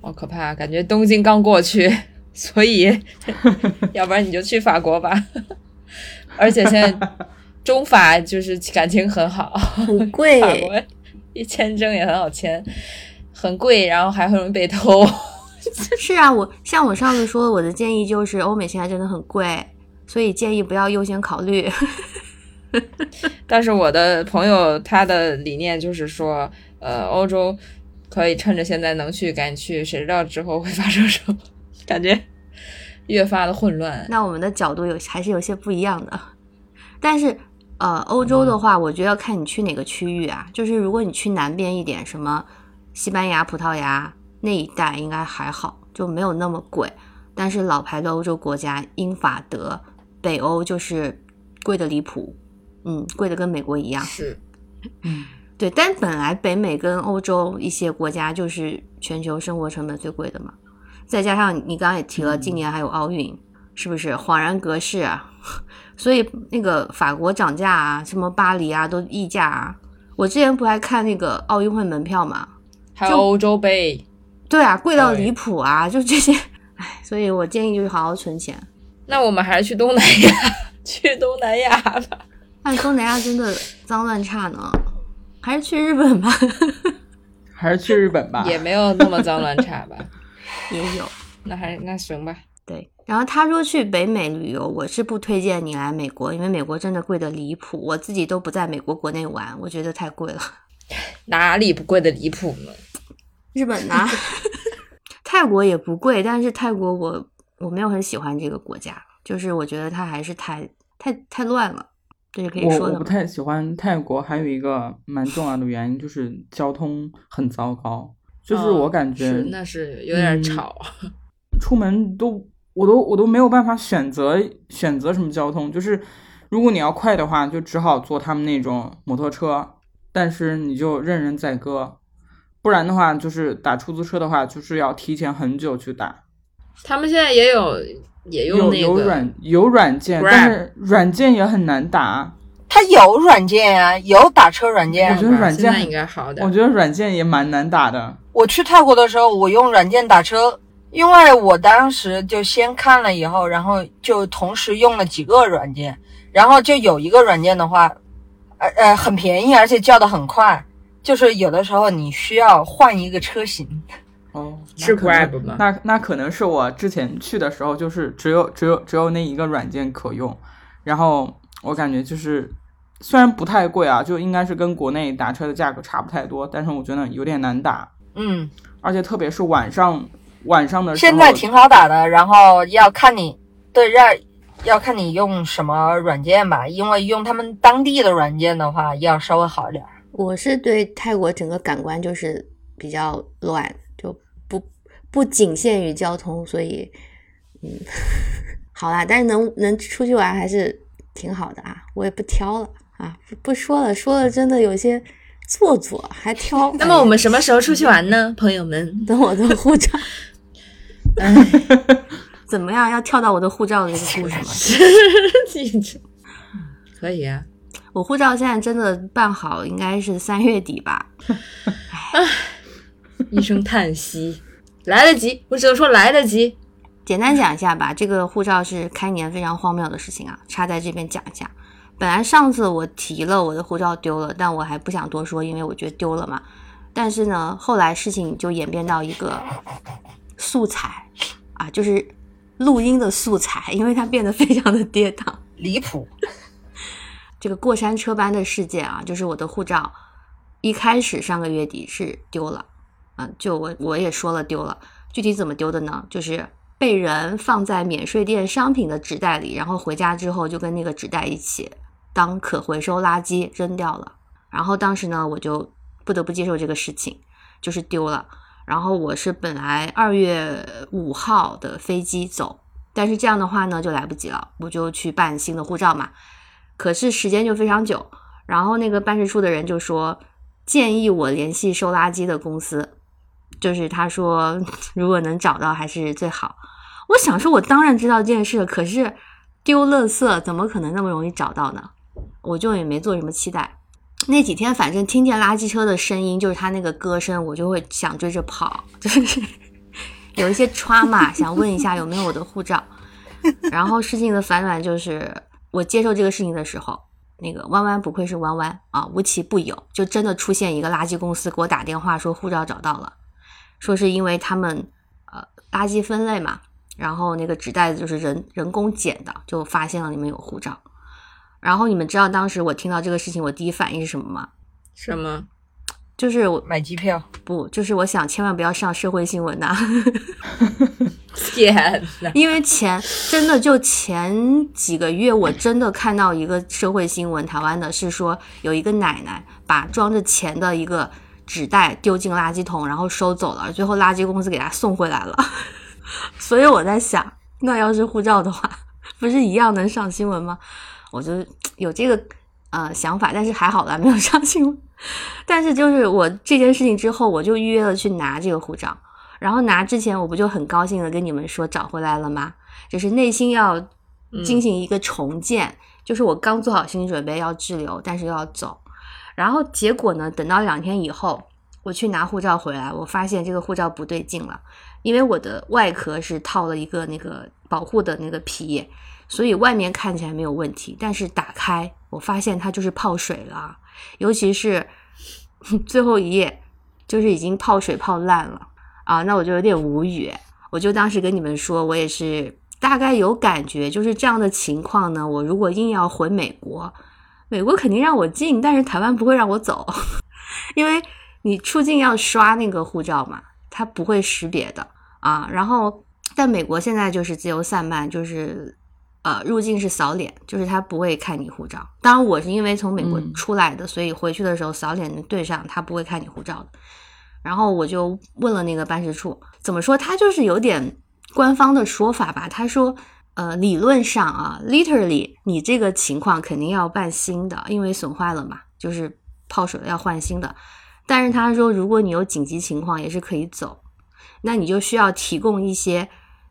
好可怕，感觉东京刚过去，所以 要不然你就去法国吧。而且现在中法就是感情很好，很贵法国一签证也很好签，很贵，然后还很容易被偷。是啊，我像我上次说，我的建议就是欧美现在真的很贵，所以建议不要优先考虑。但是我的朋友他的理念就是说，呃，欧洲可以趁着现在能去赶紧去，谁知道之后会发生什么？感觉越发的混乱。那我们的角度有还是有些不一样的。但是，呃，欧洲的话，我觉得要看你去哪个区域啊。就是如果你去南边一点，什么西班牙、葡萄牙那一带，应该还好，就没有那么贵。但是老牌的欧洲国家，英法德、北欧就是贵的离谱，嗯，贵的跟美国一样。是，嗯，对，但本来北美跟欧洲一些国家就是全球生活成本最贵的嘛，再加上你刚刚也提了，今年还有奥运，是不是恍然隔世啊？所以那个法国涨价啊，什么巴黎啊都溢价啊。我之前不还看那个奥运会门票嘛？还有欧洲杯，对啊，贵到离谱啊！就这些，唉，所以我建议就是好好存钱。那我们还是去东南亚，去东南亚吧。但东南亚真的脏乱差呢，还是去日本吧，还是去日本吧。也没有那么脏乱差吧？也有。那还那行吧。对，然后他说去北美旅游，我是不推荐你来美国，因为美国真的贵的离谱，我自己都不在美国国内玩，我觉得太贵了。哪里不贵的离谱呢？日本呢？泰国也不贵，但是泰国我我没有很喜欢这个国家，就是我觉得它还是太太太乱了。这是可以我？我不太喜欢泰国，还有一个蛮重要的原因就是交通很糟糕，就是哦我感觉是那是有点嗯吵。出门都我都我都没有办法选择选择什么交通，就是如果你要快的话，就只好坐他们那种摩托车，但是你就任人宰割，不然的话就是打出租车的话，就是要提前很久去打。他们现在也有也用有那个有软有软件，但是软件也很难打。它有软件啊，有打车软件啊。我觉得软件应该好点我。觉得软件也蛮难打的。我去泰国的时候，我用软件打车，因为我当时就先看了以后，然后就同时用了几个软件，然后就有一个软件的话，呃呃很便宜，而且叫的很快，就是有的时候你需要换一个车型。哦，是 Grab 吗？那那可能是我之前去的时候，就是只有只有只有那一个软件可用，然后我感觉就是虽然不太贵啊，就应该是跟国内打车的价格差不太多，但是我觉得有点难打，嗯，而且特别是晚上晚上的时候，现在挺好打的，然后要看你对要要看你用什么软件吧，因为用他们当地的软件的话，要稍微好一点。我是对泰国整个感官就是比较乱，就不不仅限于交通，所以嗯，好啦，但是能能出去玩还是挺好的啊，我也不挑了啊，不不说了，说了真的有些做作，还挑。那么我们什么时候出去玩呢，朋友们？等我的护照 哎，怎么样？要跳到我的护照的这个故事吗？可以啊。我护照现在真的办好，应该是三月底吧。唉一声叹息，来得及，我只能说来得及。简单讲一下吧，这个护照是开年非常荒谬的事情啊，插在这边讲一下。本来上次我提了我的护照丢了，但我还不想多说，因为我觉得丢了嘛。但是呢，后来事情就演变到一个素材啊，就是录音的素材，因为它变得非常的跌宕。离谱，这个过山车般的事件啊，就是我的护照一开始上个月底是丢了，就我我也说了丢了，具体怎么丢的呢？就是被人放在免税店商品的纸袋里，然后回家之后就跟那个纸袋一起当可回收垃圾扔掉了。然后当时呢，我就不得不接受这个事情，就是丢了。然后我是本来二月五号的飞机走，但是这样的话呢就来不及了，我就去办新的护照嘛。可是时间就非常久，然后那个办事处的人就说建议我联系收垃圾的公司，就是他说 如果能找到还是最好。我想说，我当然知道这件事，可是丢垃圾怎么可能那么容易找到呢？我就也没做什么期待。那几天反正听见垃圾车的声音，就是他那个歌声，我就会想追着跑，就是有一些 trauma，想问一下有没有我的护照。然后事情的反转就是，我接受这个事情的时候，那个弯弯不愧是弯弯啊，无奇不有，就真的出现一个垃圾公司给我打电话说护照找到了，说是因为他们呃垃圾分类嘛，然后那个纸袋子就是人人工捡的，就发现了里面有护照。然后你们知道当时我听到这个事情，我第一反应是什么吗？什么？就是我买机票，不，就是我想千万不要上社会新闻呐、天哪！因为前真的就前几个月，我真的看到一个社会新闻，台湾的是说有一个奶奶把装着钱的一个纸袋丢进垃圾桶，然后收走了，最后垃圾公司给他送回来了。所以我在想，那要是护照的话，不是一样能上新闻吗？我就有这个呃想法，但是还好啦，没有上新闻。但是就是我这件事情之后，我就预约了去拿这个护照。然后拿之前，我不就很高兴的跟你们说找回来了吗？就是内心要进行一个重建，就是我刚做好心理准备要滞留，但是又要走。然后结果呢，等到两天以后，我去拿护照回来，我发现这个护照不对劲了，因为我的外壳是套了一个那个保护的那个皮，所以外面看起来没有问题，但是打开我发现它就是泡水了，尤其是 最后一页，就是已经泡水泡烂了。啊，那我就有点无语，我就当时跟你们说，我也是大概有感觉，就是这样的情况呢。我如果硬要回美国，美国肯定让我进，但是台湾不会让我走，因为你出境要刷那个护照嘛，它不会识别的啊。然后但美国现在就是自由散漫，就是呃，入境是扫脸，就是他不会看你护照。当然，我是因为从美国嗯出来的，所以回去的时候扫脸对上，他不会看你护照的。然后我就问了那个办事处，怎么说？他就是有点官方的说法吧。他说，呃，理论上啊，literally，你这个情况肯定要办新的，因为损坏了嘛，就是泡水了要换新的。但是他说，如果你有紧急情况，也是可以走，那你就需要提供一些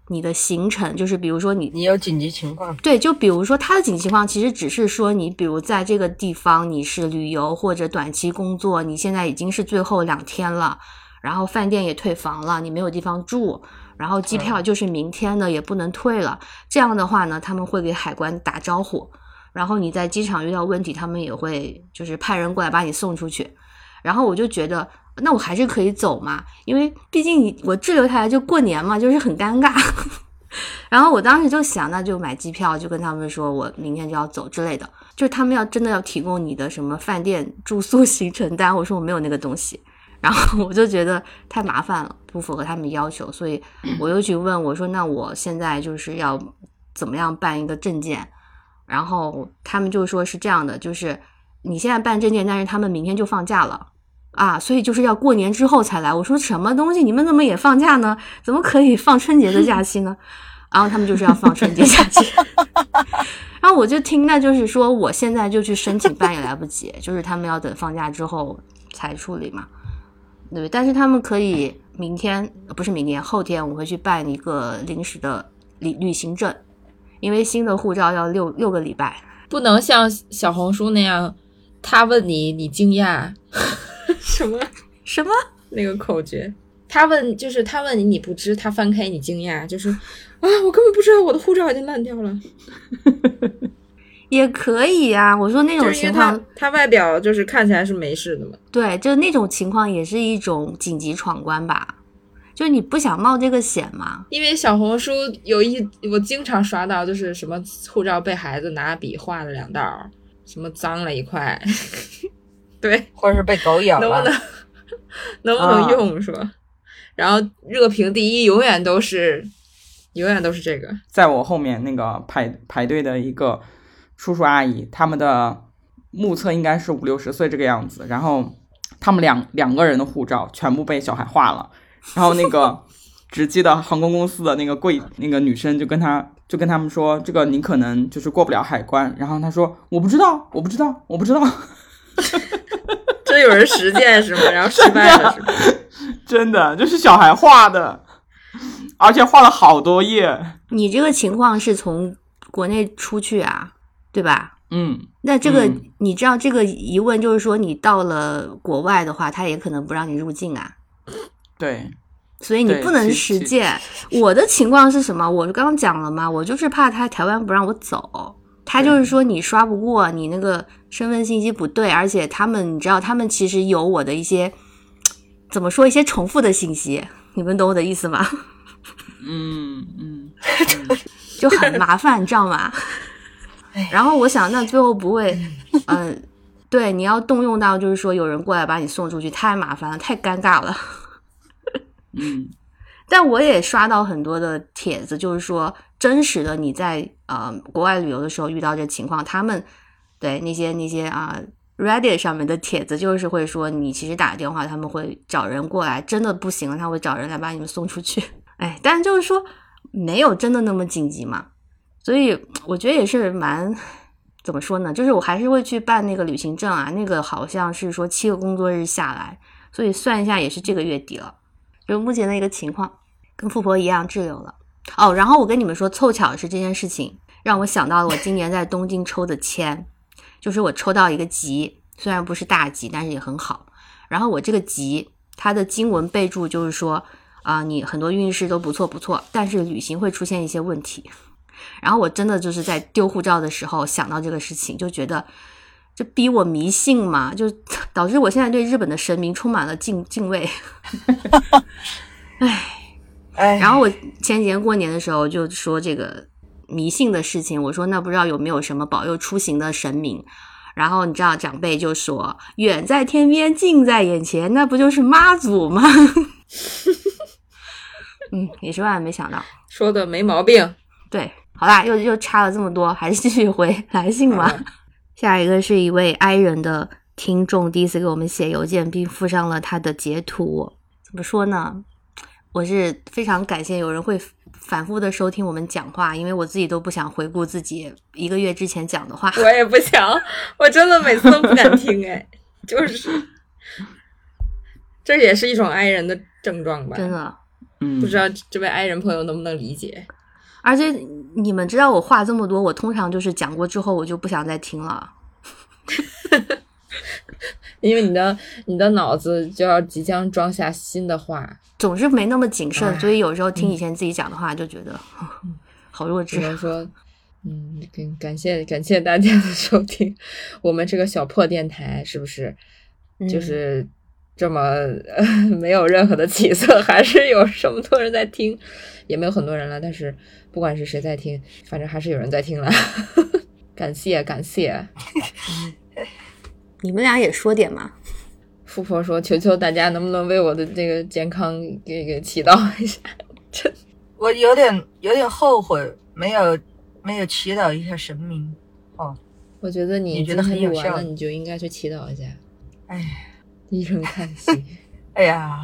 你的行程，就是比如说你你有紧急情况，对，就比如说他的紧急情况，其实只是说你，比如在这个地方你是旅游或者短期工作，你现在已经是最后两天了，然后饭店也退房了，你没有地方住，然后机票就是明天的，也不能退了。这样的话呢，他们会给海关打招呼，然后你在机场遇到问题，他们也会就是派人过来把你送出去。然后我就觉得，那我还是可以走嘛，因为毕竟你我滞留下来就过年嘛，就是很尴尬。然后我当时就想，那就买机票，就跟他们说我明天就要走之类的。就是他们要真的要提供你的什么饭店住宿 行程单，我说我没有那个东西。然后我就觉得太麻烦了，不符合他们要求，所以我又去问我说，那我现在就是要怎么样办一个证件？然后他们就说是这样的，就是你现在办证件，但是他们明天就放假了。啊，所以就是要过年之后才来。我说什么东西？你们怎么也放假呢？怎么可以放春节的假期呢？然后他们就是要放春节假期，然后我就听，那就是说我现在就去申请办也来不及，就是他们要等放假之后才处理嘛，对。但是他们可以明天不是明天，后天我会去办一个临时的旅旅行证，因为新的护照要六六个礼拜。不能像小红书那样，他问你，你惊讶，什么什么？那个口诀？他问就是他问你，你不知，他翻开你惊讶，就是啊，我根本不知道我的护照已经烂掉了。也可以啊、我说那种就是因为情况他，他外表就是看起来是没事的嘛。对，就那种情况也是一种紧急闯关吧，就是你不想冒这个险嘛。因为小红书有一，我经常刷到，就是什么护照被孩子拿笔画了两道儿，什么脏了一块，对，或者是被狗咬了 能不能，能不能用是吧？然后热评第一永远都是，永远都是这个。在我后面那个排排队的一个叔叔阿姨，他们的目测应该是五六十岁这个样子，然后他们两两个人的护照全部被小孩画了，然后那个 直机的航空公司的那个柜那个女生就跟他就跟他们说，这个你可能就是过不了海关，然后他说我不知道，我不知道，我不知道，这有人实践是吗？然后失败了是吗？真的就是小孩画的，而且画了好多页，你这个情况是从国内出去啊，对吧？嗯，那这个、嗯你知道这个疑问就是说，你到了国外的话，他也可能不让你入境啊，对，所以你不能实践。我的情况是什么？我刚刚讲了嘛，我就是怕他台湾不让我走。他就是说你刷不过，你那个身份信息不对，而且他们你知道，他们其实有我的一些怎么说一些重复的信息，你们懂我的意思吗？嗯 嗯，就很麻烦，你知道吗？然后我想，那最后不会，嗯、对，你要动用到就是说有人过来把你送出去，太麻烦了，太尴尬了。嗯，但我也刷到很多的帖子，就是说真实的你在呃国外旅游的时候遇到这情况，他们对那些那些啊、Reddit 上面的帖子，就是会说你其实打电话，他们会找人过来，真的不行了，他会找人来把你们送出去。哎，但就是说没有真的那么紧急嘛，所以我觉得也是蛮怎么说呢，就是我还是会去办那个旅行证啊，那个好像是说七个工作日下来，所以算一下也是这个月底了。就目前的一个情况，跟富婆一样滞留了。哦，然后我跟你们说，凑巧是这件事情让我想到了我今年在东京抽的签，就是我抽到一个吉，虽然不是大吉，但是也很好。然后我这个吉，它的经文备注就是说啊、你很多运势都不错不错，但是旅行会出现一些问题。然后我真的就是在丢护照的时候想到这个事情，就觉得这逼我迷信嘛，就 导致我现在对日本的神明充满了敬敬畏。哎，然后我前几天过年的时候就说这个迷信的事情，我说那不知道有没有什么保佑出行的神明。然后你知道长辈就说远在天边近在眼前，那不就是妈祖吗？嗯，也是万万没想到。说的没毛病。对，好啦，又又插了这么多，还是继续回来信吧。下一个是一位 i 人的听众，第一次给我们写邮件，并附上了他的截图。怎么说呢？我是非常感谢有人会反复的收听我们讲话，因为我自己都不想回顾自己一个月之前讲的话。我也不想，我真的每次都不敢听，哎，就是，这也是一种 i 人的症状吧？真，的，嗯，不知道这位 i 人朋友能不能理解？而且你们知道我话这么多，我通常就是讲过之后我就不想再听了。因为你的你的脑子就要即将装下新的话，总是没那么谨慎，哎所以有时候听以前自己讲的话就觉得、好弱智。只能说，嗯，感感谢感谢大家的收听，我们这个小破电台是不是就嗯是这么、呃、没有任何的起色，还是有这么多人在听，也没有很多人了，但是不管是谁在听，反正还是有人在听了，感 谢感谢。你们俩也说点嘛。富婆说：“求求大家，能不能为我的这个健康给给祈祷一下？”这我有点有点后悔，没有没有祈祷一下神明。哦，我觉得你你觉得很有效天录完了，你就应该去祈祷一下。哎，一声叹息。哎呀，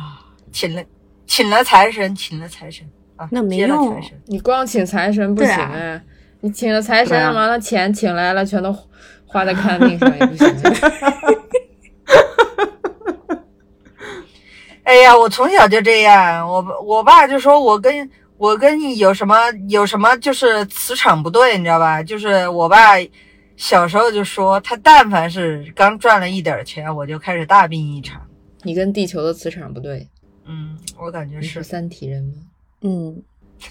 请了请了财神，请了财神啊，那没用财神。你光请财神不行！你请了财神，完了钱请来了，全都花在看病上也不行啊。哎呀，我从小就这样，我我爸就说我跟我跟你有什么有什么就是磁场不对，你知道吧？就是我爸小时候就说，他但凡是刚赚了一点钱，我就开始大病一场。你跟地球的磁场不对，嗯，我感觉是是。三体人吗？嗯，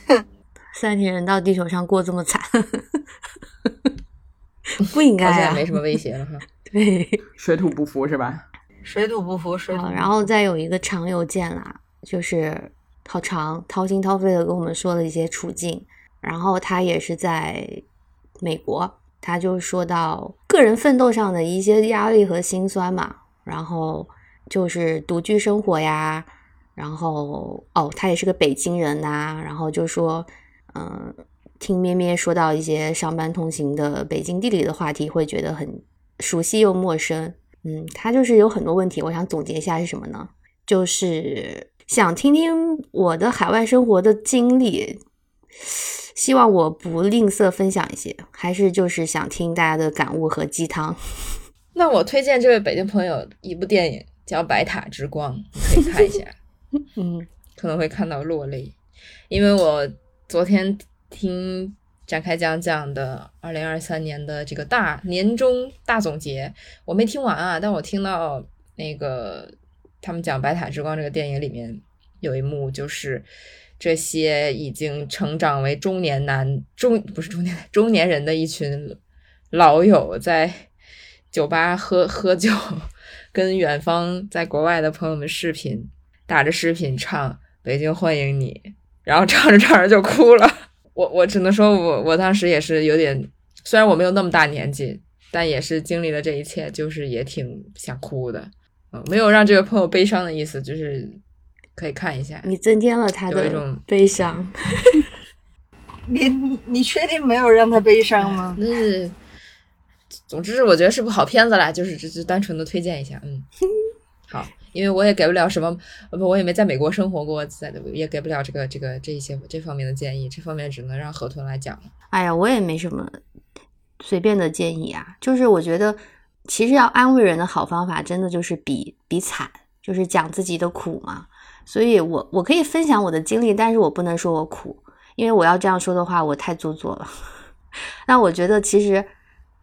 三体人到地球上过这么惨，不应该啊好像也。没什么威胁了哈。对，水土不服是吧？水土不服，水土不，服。然后再有一个长邮件啦，就是好长，掏心掏肺的跟我们说了一些处境，然后他也是在美国，他就说到个人奋斗上的一些压力和辛酸嘛，然后就是独居生活呀，然后哦，他也是个北京人呐、然后就说，嗯、听咩咩说到一些上班通行的北京地理的话题，会觉得很熟悉又陌生。嗯，他就是有很多问题，我想总结一下是什么呢？就是想听听我的海外生活的经历，希望我不吝啬分享一些，还是就是想听大家的感悟和鸡汤。那我推荐这位北京朋友一部电影，叫《白塔之光》，你可以看一下，嗯可能会看到落泪，因为我昨天听展开讲讲的二零二三年的这个大年终大总结，我没听完啊，但我听到那个他们讲《白塔之光》这个电影里面有一幕，就是这些已经成长为中年男中不是中年中年人的一群老友在酒吧喝喝酒，跟远方在国外的朋友们视频，打着视频唱《北京欢迎你》，然后唱着唱着就哭了。我我只能说我我当时也是有点，虽然我没有那么大年纪，但也是经历了这一切，就是也挺想哭的。没有让这位朋友悲伤的意思，就是可以看一下。你增添了他的有一种悲伤。你你你确定没有让他悲伤吗？那是，总之我觉得是部好片子啦，就是只是单纯的推荐一下，嗯，好，因为我也给不了什么，呃不，我也没在美国生活过，在也给不了这个这个这一些这方面的建议，这方面只能让河豚来讲了。哎呀，我也没什么随便的建议啊，就是我觉得其实要安慰人的好方法，真的就是比比惨，就是讲自己的苦嘛。所以我我可以分享我的经历，但是我不能说我苦，因为我要这样说的话，我太做作了。那我觉得其实，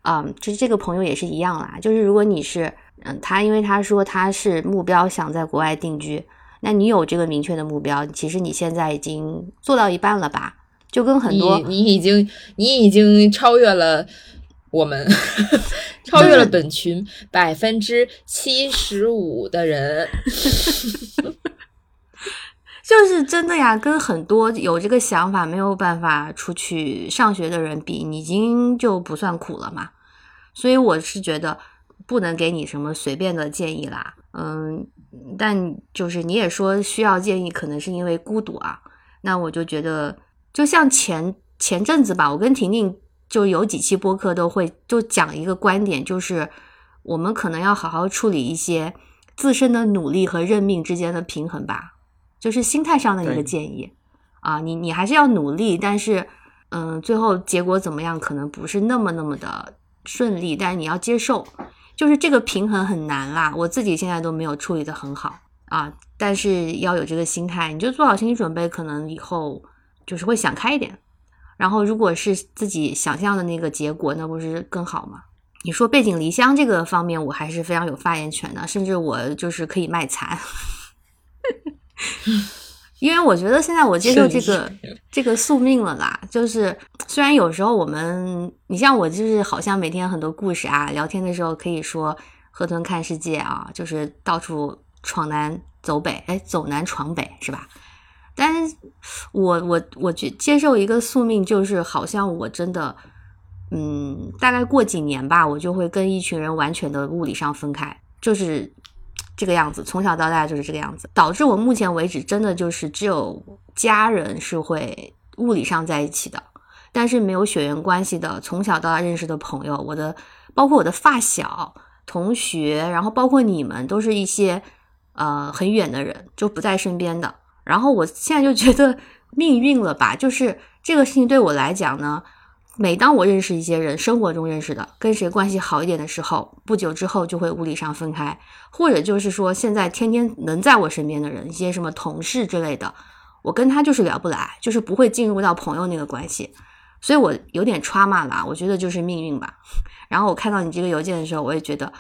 嗯，就是这个朋友也是一样啦，就是如果你是，嗯，他因为他说他是目标想在国外定居，那你有这个明确的目标，其实你现在已经做到一半了吧？就跟很多你你已经你已经超越了我们，超越了本群百分之七十五的人。就是真的呀，跟很多有这个想法没有办法出去上学的人比，你已经就不算苦了嘛。所以我是觉得不能给你什么随便的建议啦，嗯，但就是你也说需要建议，可能是因为孤独啊。那我就觉得，就像前前阵子吧，我跟婷婷就有几期播客都会就讲一个观点，就是我们可能要好好处理一些自身的努力和认命之间的平衡吧，就是心态上的一个建议啊。你你还是要努力，但是嗯，最后结果怎么样，可能不是那么那么的顺利，但是你要接受，就是这个平衡很难啦。我自己现在都没有处理的很好啊，但是要有这个心态，你就做好心理准备，可能以后就是会想开一点。然后，如果是自己想象的那个结果，那不是更好吗？你说背井离乡这个方面，我还是非常有发言权的，甚至我就是可以卖惨，因为我觉得现在我接受这个这个宿命了啦。就是虽然有时候我们，你像我，就是好像每天很多故事啊，聊天的时候可以说河豚看世界啊，就是到处闯南走北，哎，走南闯北是吧？但是我我我觉接受一个宿命，就是好像我真的，嗯，大概过几年吧，我就会跟一群人完全的物理上分开，就是这个样子，从小到大就是这个样子，导致我目前为止真的就是只有家人是会物理上在一起的，但是没有血缘关系的，从小到大认识的朋友，我的包括我的发小、同学，然后包括你们，都是一些呃很远的人，就不在身边的。然后我现在就觉得命运了吧，就是这个事情对我来讲呢，每当我认识一些人，生活中认识的，跟谁关系好一点的时候，不久之后就会物理上分开，或者就是说现在天天能在我身边的人，一些什么同事之类的，我跟他就是聊不来，就是不会进入到朋友那个关系，所以我有点 trauma 啦，我觉得就是命运吧。然后我看到你这个邮件的时候，我也觉得，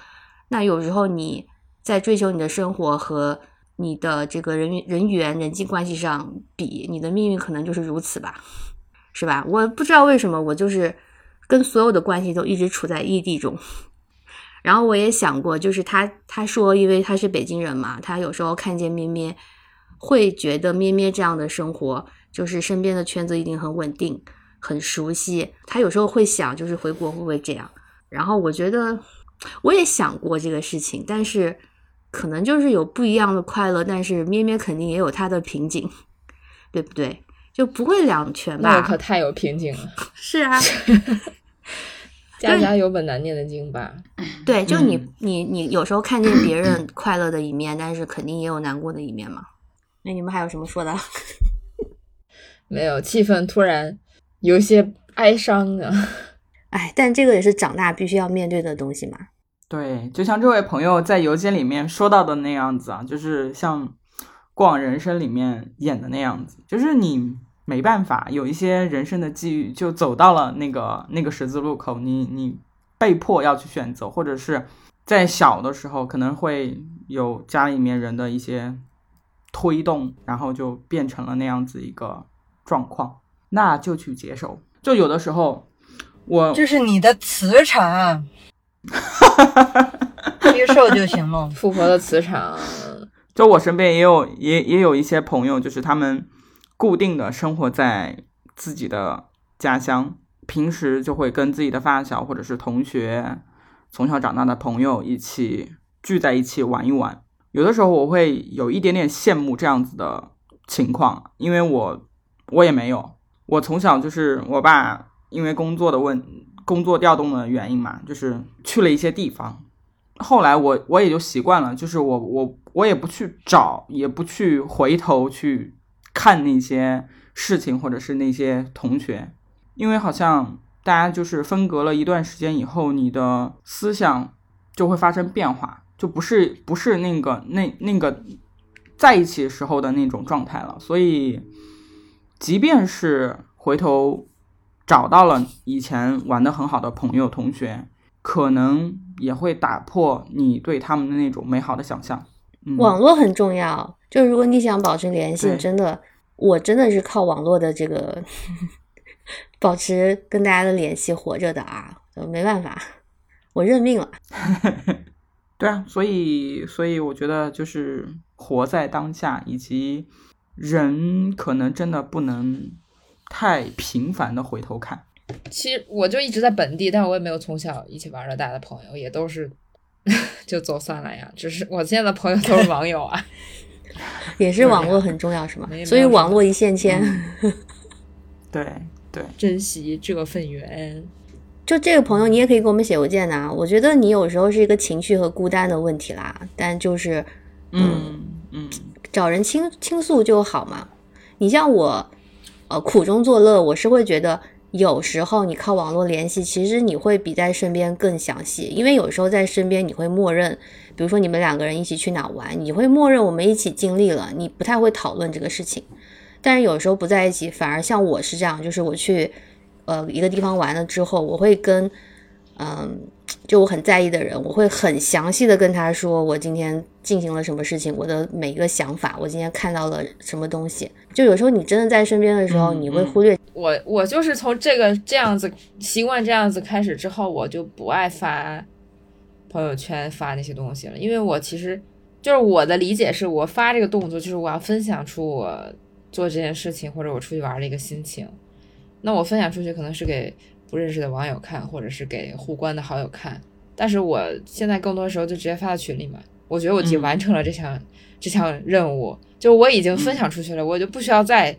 那有时候你在追求你的生活和你的这个人人缘、人际关系上比，你的命运可能就是如此吧，是吧？我不知道为什么，我就是跟所有的关系都一直处在异地中。然后我也想过，就是他他说，因为他是北京人嘛，他有时候看见咩咩，会觉得咩咩这样的生活，就是身边的圈子一定很稳定、很熟悉。他有时候会想，就是回国会不会这样？然后我觉得我也想过这个事情，但是。可能就是有不一样的快乐，但是咩咩肯定也有他的瓶颈，对不对？就不会两全吧？那可太有瓶颈了。是啊，家家有本难念的经吧？对，就你、嗯你你有时候看见别人快乐的一面，但是肯定也有难过的一面嘛。那你们还有什么说的？没有，气氛突然有些哀伤啊。哎，但这个也是长大必须要面对的东西嘛。对，就像这位朋友在邮件里面说到的那样子啊，就是像《过往人生》里面演的那样子，就是你没办法，有一些人生的际遇就走到了那个那个十字路口，你你被迫要去选择，或者是在小的时候可能会有家里面人的一些推动，然后就变成了那样子一个状况，那就去接受。就有的时候我就是你的磁场，接受就行了。富婆的磁场，就我身边也有也也有一些朋友，就是他们固定的生活在自己的家乡，平时就会跟自己的发小或者是同学、从小长大的朋友一起聚在一起玩一玩。有的时候我会有一点点羡慕这样子的情况，因为我我也没有，我从小就是我爸因为工作的问工作调动的原因嘛，就是去了一些地方。后来我我也就习惯了，就是我我我也不去找，也不去回头去看那些事情或者是那些同学，因为好像大家就是分隔了一段时间以后，你的思想就会发生变化，就不是不是那个那那个在一起时候的那种状态了。所以，即便是回头找到了以前玩的很好的朋友同学，可能也会打破你对他们的那种美好的想象。嗯、网络很重要，就如果你想保持联系，真的，我真的是靠网络的这个 保持跟大家的联系活着的啊，呃没办法，我认命了。对啊，所以所以我觉得就是活在当下，以及人可能真的不能太频繁的回头看。其实我就一直在本地，但我也没有从小一起玩到大的朋友，也都是 就走散了呀。只是我现在的朋友都是网友啊。也是网络很重要，是吗？所以网络一线牵。对，对，珍惜这份缘。就这个朋友，你也可以给我们写邮件呐、我觉得你有时候是一个情绪和孤单的问题啦，但就是嗯嗯找人倾倾诉就好嘛。你像我，呃，苦中作乐，我是会觉得有时候你靠网络联系，其实你会比在身边更详细，因为有时候在身边你会默认，比如说你们两个人一起去哪玩，你会默认我们一起经历了，你不太会讨论这个事情。但是有时候不在一起，反而像我是这样，就是我去呃一个地方玩了之后，我会跟嗯，就我很在意的人，我会很详细的跟他说我今天进行了什么事情，我的每一个想法，我今天看到了什么东西。就有时候你真的在身边的时候，嗯你会嗯忽略。我我就是从这个这样子习惯这样子开始之后，我就不爱发朋友圈发那些东西了，因为我其实就是我的理解是我发这个动作就是我要分享出我做这件事情或者我出去玩的一个心情。那我分享出去可能是给不认识的网友看，或者是给互关的好友看，但是我现在更多时候就直接发到群里嘛。我觉得我已经嗯完成了这项、这项任务，就我已经分享出去了，我就不需要再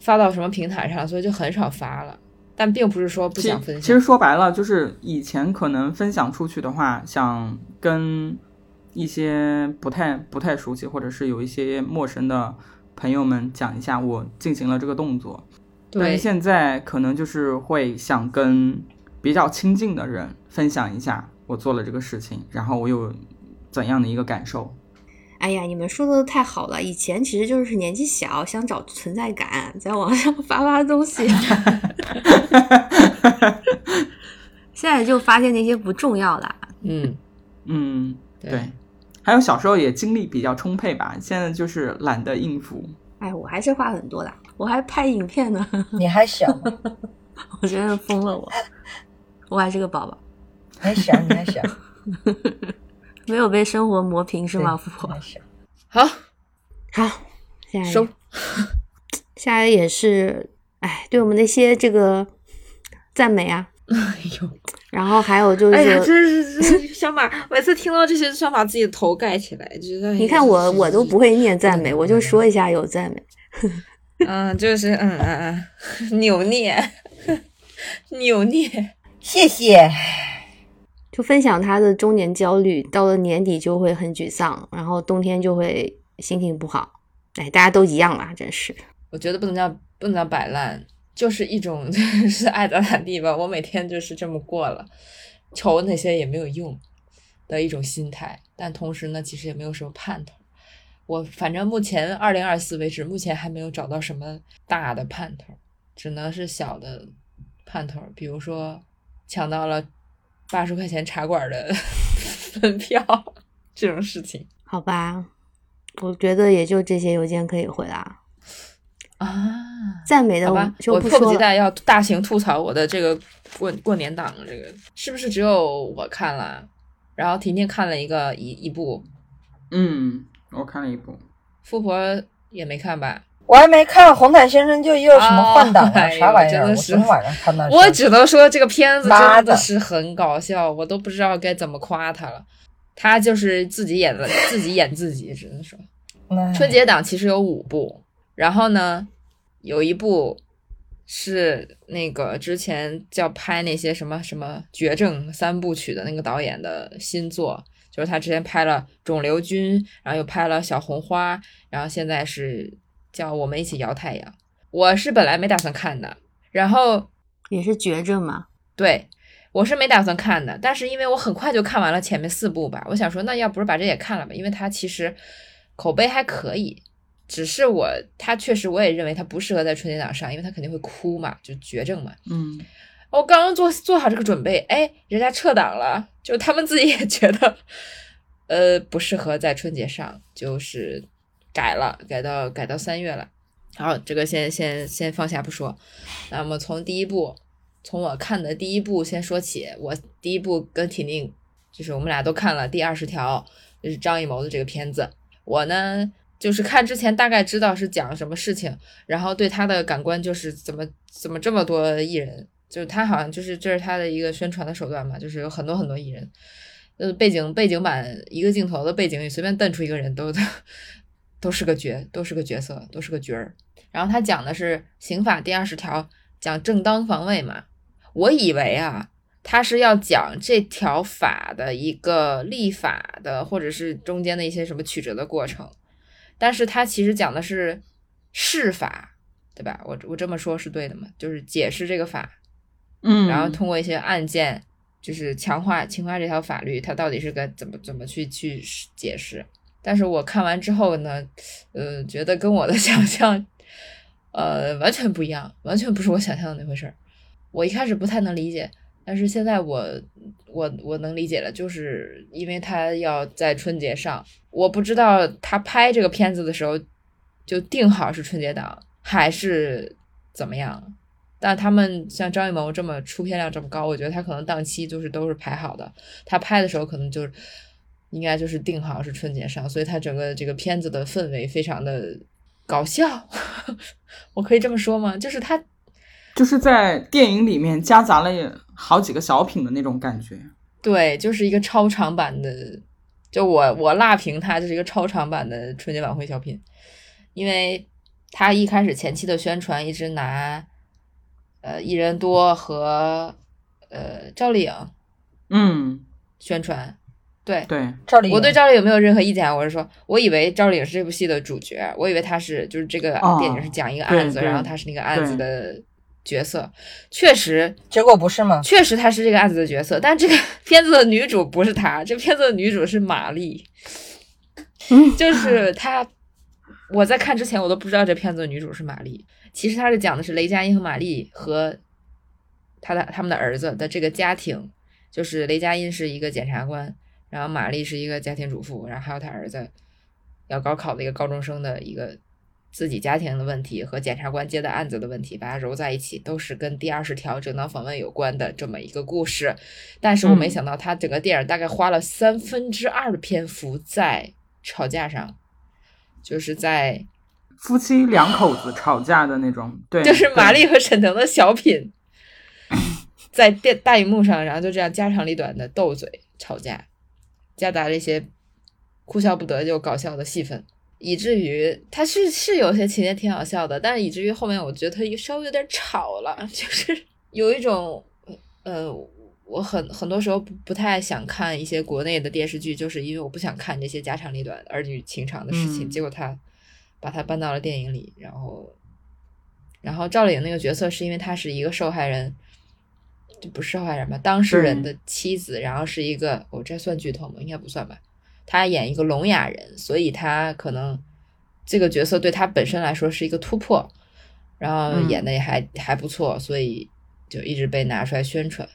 发到什么平台上，所以就很少发了。但并不是说不想分享。其实说白了，就是以前可能分享出去的话，想跟一些不太不太熟悉，或者是有一些陌生的朋友们讲一下我进行了这个动作。但对是现在可能就是会想跟比较亲近的人分享一下我做了这个事情，然后我有怎样的一个感受。哎呀，你们说的都太好了。以前其实就是年纪小，想找存在感，在网上 发发东西。现在就发现那些不重要啦。嗯，嗯，对对。还有小时候也精力比较充沛吧，现在就是懒得应付。哎，我还是话很多的，我还拍影片呢。你还小吗？我真的疯了我，我还是个宝宝，还小，你还小，没有被生活磨平是吗？富婆你还小。好，好，下一收。下来也是，哎，对我们那些这个赞美啊，哎呦，然后还有就是，哎呀，真是真是想把每次听到这些，就想把自己的头盖起来，觉得你看我我都不，会念赞美，我就说一下有赞美。嗯，就是嗯嗯嗯，扭捏，扭捏，谢谢。就分享他的中年焦虑，到了年底就会很沮丧，然后冬天就会心情不好。哎，大家都一样啦，真是。我觉得不能叫不能叫摆烂，就是一种 是爱咋咋地吧。我每天就是这么过了，求那些也没有用的一种心态。但同时呢，其实也没有什么盼头。我反正目前二零二四为止，目前还没有找到什么大的盼头，只能是小的盼头，比如说抢到了八十块钱茶馆的 门票这种事情好吧，我觉得也就这些邮件可以回答。啊。赞美的好吧，就我不说了。迫不及待要大型吐槽我的这个过过年档，这个是不是只有我看了？然后婷婷看了一个一一部，嗯，我看了一部。富婆也没看吧？我还没看《红毯先生》，就又有什么换档啥玩意儿？真的是我昨天晚上看到。我只能说这个片子真的是很搞笑，我都不知道该怎么夸他了。他就是自己演的，自己演自己，只能说。哎春节档其实有五部，然后呢，有一部是那个之前叫拍那些什么什么绝症三部曲的那个导演的新作，就是他之前拍了《肿瘤君》，然后又拍了《小红花》，然后现在是叫《我们一起摇太阳》。我是本来没打算看的，然后也是绝症嘛。对，我是没打算看的，但是因为我很快就看完了前面四部吧，我想说那要不是把这也看了吧，因为它其实口碑还可以，只是我他确实我也认为他不适合在春节档上，因为他肯定会哭嘛，就绝症嘛。嗯，我刚刚做做好这个准备，哎，人家撤档了，就他们自己也觉得，呃，不适合在春节上，就是改了，改到改到三月了。好，这个先先先放下不说。那么从第一部，从我看的第一部先说起。我第一部跟婷婷，就是我们俩都看了《第二十条》，就是张艺谋的这个片子。我呢，就是看之前大概知道是讲什么事情，然后对他的感官就是怎么怎么这么多艺人，就是他好像就是这是他的一个宣传的手段嘛，就是有很多很多艺人，呃，背景背景板一个镜头的背景里随便瞪出一个人都 都是个角，都是个角色，都是个角儿。然后他讲的是刑法第二十条，讲正当防卫嘛，我以为啊，他是要讲这条法的一个立法的，或者是中间的一些什么曲折的过程，但是它其实讲的是释法，对吧？我我这么说是对的吗？就是解释这个法，嗯，然后通过一些案件，就是强化强化这条法律，它到底是该怎么怎么去去解释。但是我看完之后呢，呃，觉得跟我的 想象，呃，完全不一样，完全不是我想象的那回事儿。我一开始不太能理解，但是现在我我我能理解了，就是因为他要在春节上，我不知道他拍这个片子的时候就定好是春节档还是怎么样。但他们像张艺谋这么出片量这么高，我觉得他可能档期就是都是排好的，他拍的时候可能就是。应该就是定好是春节上，所以他整个这个片子的氛围非常的搞笑，我可以这么说吗？就是他就是在电影里面夹杂了好几个小品的那种感觉。对，就是一个超长版的，就我我辣评它就是一个超长版的春节晚会小品，因为他一开始前期的宣传一直拿呃一人多和呃赵丽颖嗯宣传。对对，赵丽颖，我对赵丽颖没有任何意见。我是说，我以为赵丽颖是这部戏的主角，我以为她是就是这个哦电影是讲一个案子，然后她是那个案子的角色。确实，结果不是吗？确实她是这个案子的角色，但这个 片子的女主不是她，这片子的女主是玛丽。就是她，我在看之前我都不知道这片子的女主是玛丽。其实她是讲的是雷佳音和玛丽和他的他们的儿子的这个家庭，就是雷佳音是一个检察官。然后玛丽是一个家庭主妇，然后还有他儿子要高考的一个高中生的一个自己家庭的问题和检察官接的案子的问题，把它揉在一起，都是跟第二十条正当防卫有关的这么一个故事。但是我没想到，他整个电影大概花了三分之二的篇幅在吵架上，就是在夫妻两口子吵架的那种，对，就是玛丽和沈腾的小品，在电大荧幕上，然后就这样家长里短的斗嘴吵架。夹杂了一些哭笑不得又搞笑的戏份，以至于他是是有些情节挺好笑的，但是以至于后面我觉得他稍微有点吵了，就是有一种呃，我很很多时候不不太想看一些国内的电视剧，就是因为我不想看这些家长里短、儿女情长的事情，嗯结果他把它搬到了电影里，然后然后赵丽颖那个角色是因为她是一个受害人。就不是受害人吧，当事人的妻子，然后是一个，我、哦、这算剧透吗？应该不算吧。他演一个聋哑人，所以他可能这个角色对他本身来说是一个突破，然后演的也还、嗯、还不错，所以就一直被拿出来宣传。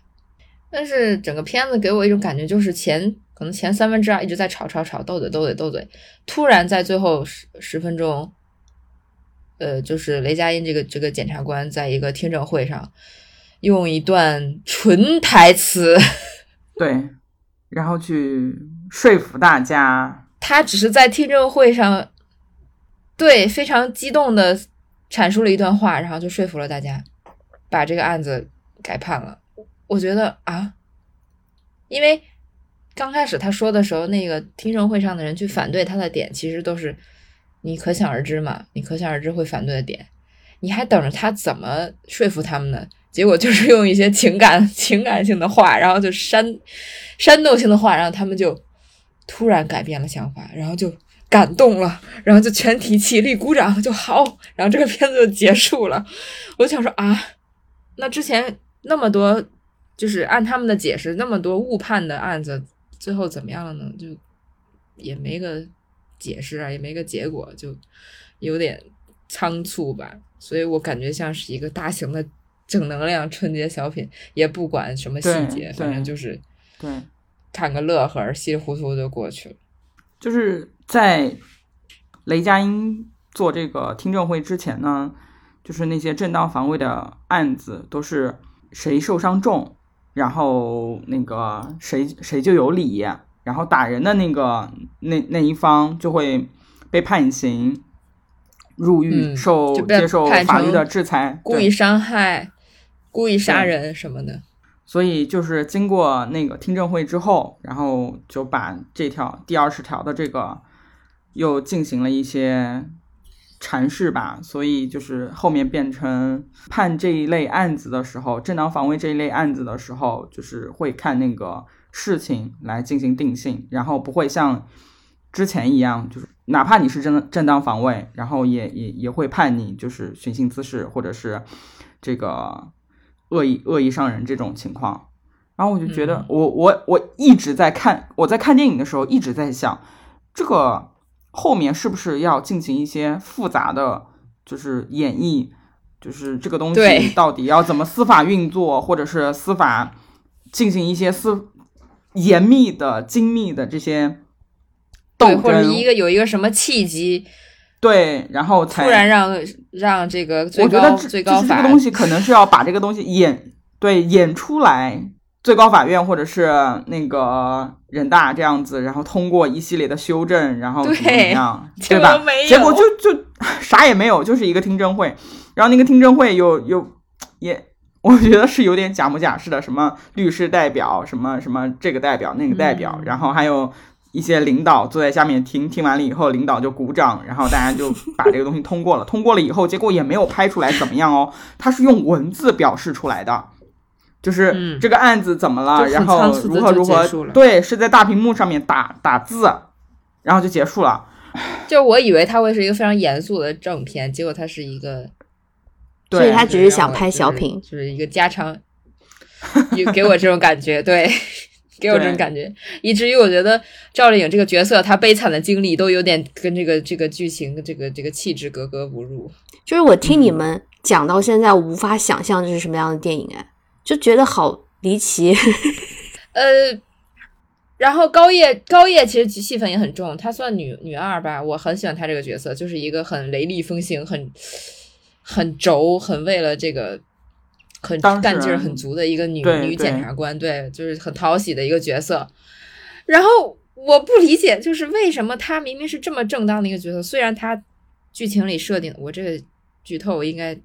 但是整个片子给我一种感觉，就是前可能前三分之二一直在吵吵吵、斗嘴斗嘴斗嘴，突然在最后十十分钟，呃，就是雷佳音这个这个检察官在一个听证会上。用一段纯台词，对，然后去说服大家。他只是在听证会上，对非常激动的阐述了一段话，然后就说服了大家，把这个案子改判了。我觉得啊，因为刚开始他说的时候，那个听证会上的人去反对他的点，其实都是你可想而知嘛，你可想而知会反对的点，你还等着他怎么说服他们呢？结果就是用一些情感情感性的话，然后就煽煽动性的话，然后他们就突然改变了想法，然后就感动了，然后就全体起立鼓掌，就好，然后这个片子就结束了。我就想说啊，那之前那么多就是按他们的解释，那么多误判的案子，最后怎么样了呢？就也没个解释啊，也没个结果，就有点仓促吧。所以我感觉像是一个大型的。正能量春节小品也不管什么细节，反正就是对看个乐呵，稀里糊涂就过去了。就是在雷佳音做这个听证会之前呢，就是那些正当防卫的案子都是谁受伤重，然后那个谁谁就有理，然后打人的那个那那一方就会被判刑。入狱、嗯、受接受法律的制裁，故意伤害。故意杀人什么的，所以就是经过那个听证会之后，然后就把这条第二十条的这个又进行了一些阐释吧，所以就是后面变成判这一类案子的时候，正当防卫这一类案子的时候，就是会看那个事情来进行定性，然后不会像之前一样，就是哪怕你是正正当防卫，然后也也也会判你就是寻衅滋事或者是这个恶意恶意伤人这种情况。然后我就觉得嗯我，我我一直在看，我在看电影的时候一直在想，这个后面是不是要进行一些复杂的，就是演绎，就是这个东西到底要怎么司法运作，或者是司法进行一些司严密的、精密的这些斗争，或者争，一个有一个什么契机，对，然后才突然让让这个最我觉高得这个东西可能是要把这个东西演对演出来，最高法院或者是那个人大这样子，然后通过一系列的修正，然后怎么怎么样，结 对吧结果就就 啥也没有，就是一个听证会，然后那个听证会有有也。我觉得是有点假模假式的，什么律师代表，什么什么这个代表那个代表，嗯然后还有一些领导坐在下面听，听完了以后，领导就鼓掌，然后大家就把这个东西通过了。通过了以后，结果也没有拍出来怎么样哦，他是用文字表示出来的，就是嗯这个案子怎么了，然后如何如何对，是在大屏幕上面打打字，然后就结束了。就我以为它会是一个非常严肃的正片，结果它是一个，对所以他只是想拍小品。就是一个家常，有给我这种感觉，对，给我这种感觉，以至于我觉得赵丽颖这个角色她悲惨的经历都有点跟这个这个剧情这个这个气质格格不入。就是我听嗯你们讲到现在，我无法想象这是什么样的电影，哎，就觉得好离奇。呃，然后高叶高叶其实戏份也很重，她算女女二吧，我很喜欢她这个角色，就是一个很雷厉风行、很很轴、很为了这个很干劲儿很足的一个女女检察官，对，就是很讨喜的一个角色。然后我不理解，就是为什么她明明是这么正当的一个角色，虽然她剧情里设定，我这个剧透应该。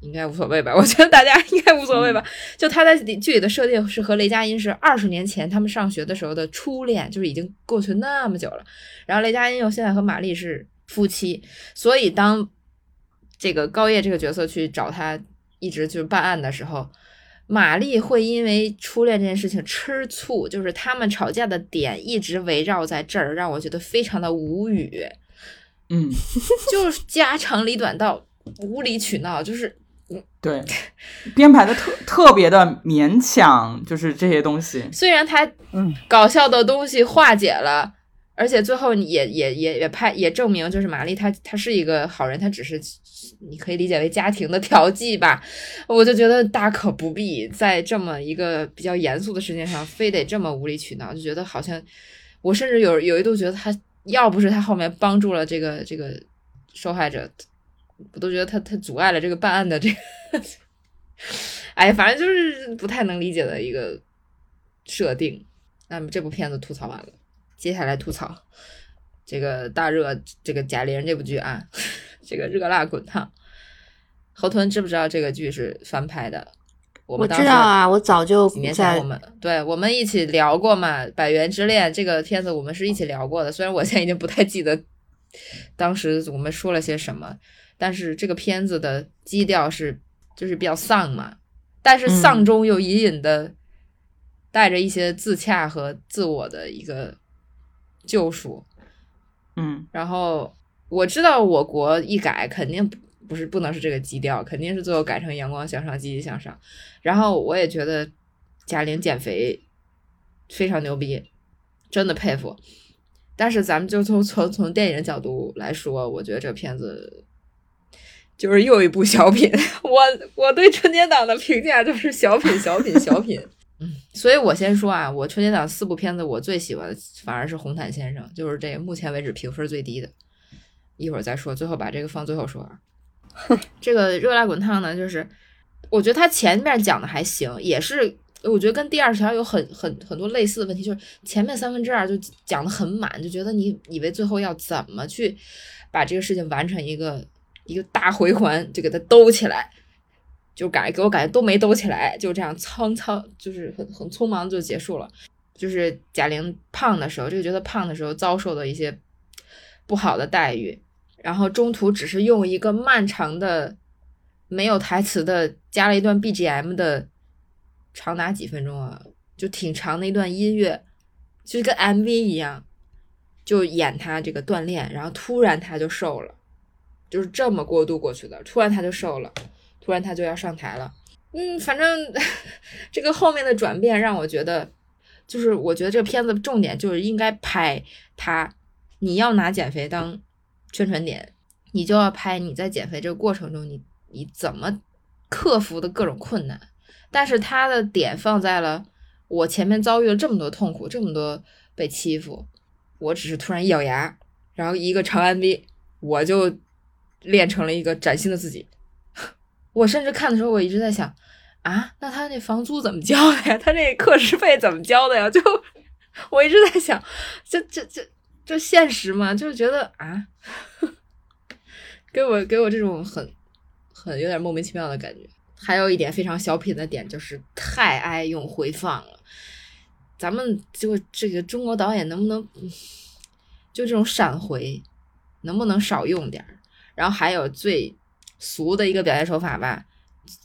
应该无所谓吧，我觉得大家应该无所谓吧。就她在里剧里的设定是和雷佳音是二十年前他们上学的时候的初恋，就是已经过去那么久了。然后雷佳音又现在和玛丽是夫妻，所以当这个高叶这个角色去找他一直就是办案的时候，玛丽会因为初恋这件事情吃醋，就是他们吵架的点一直围绕在这儿，让我觉得非常的无语，嗯，就是家长里短到无理取闹，就是对，编排的特特别的勉强，就是这些东西。虽然他嗯搞笑的东西化解了，而且最后也也也也拍也证明，就是玛丽她她是一个好人，她只是你可以理解为家庭的调剂吧。我就觉得大可不必在这么一个比较严肃的事情上，非得这么无理取闹，就觉得好像我甚至有有一度觉得他要不是他后面帮助了这个这个受害者，我都觉得他他阻碍了这个办案的这个，哎，反正就是不太能理解的一个设定。那么这部片子吐槽完了，接下来吐槽这个大热这个贾玲这部剧啊，这个热辣滚烫。河豚知不知道这个剧是翻拍的？我我们当时知道啊，我早就几年前在我们对我们一起聊过嘛，《百元之恋》这个片子我们是一起聊过的，虽然我现在已经不太记得当时我们说了些什么，但是这个片子的基调是就是比较丧嘛，但是丧中又隐隐的带着一些自洽和自我的一个救赎。嗯然后我知道我国一改肯定不不是不能是这个基调，肯定是最后改成阳光向上、积极向上。然后我也觉得贾玲减肥非常牛逼，真的佩服。但是咱们就从从从电影角度来说，我觉得这片子就是又一部小品。我我对春节档的评价就是小品、小品、小品。嗯，所以我先说啊，我春节档四部片子，我最喜欢的反而是《红毯先生》，就是这目前为止评分最低的。一会儿再说，最后把这个放最后说啊。这个热辣滚烫呢，就是我觉得它前面讲的还行，也是我觉得跟第二条有很很很多类似的问题，就是前面三分之二就讲的很满，就觉得你以为最后要怎么去把这个事情完成一个一个大回环，就给它兜起来。就感觉给我感觉都没兜起来，就这样苍苍，就是很很匆忙就结束了。就是贾玲胖的时候，这个角色胖的时候遭受的一些不好的待遇，然后中途只是用一个漫长的没有台词的加了一段 BGM 的，长达几分钟啊，就挺长的一段音乐，就跟 MV 一样，就演他这个锻炼，然后突然他就瘦了，就是这么过渡过去的，突然他就瘦了，突然他就要上台了。嗯，反正 这个后面的转变让我觉得，就是我觉得这个片子重点就是应该拍他，你要拿减肥当宣传点，你就要拍你在减肥这个过程中，你你怎么克服的各种困难。但是他的点放在了我前面遭遇了这么多痛苦，这么多被欺负，我只是突然一咬牙，然后一个长安 V，我就练成了一个崭新的自己。我甚至看的时候，我一直在想。啊，那他那房租怎么交的呀？他那课时费怎么交的呀？就 我一直在想，这这这就现实嘛？就是觉得啊，给我给我这种很很有点莫名其妙的感觉。还有一点非常小品的点，就是太爱用回放了。咱们就这个中国导演能不能就这种闪回，能不能少用点儿？然后还有最俗的一个表现手法吧。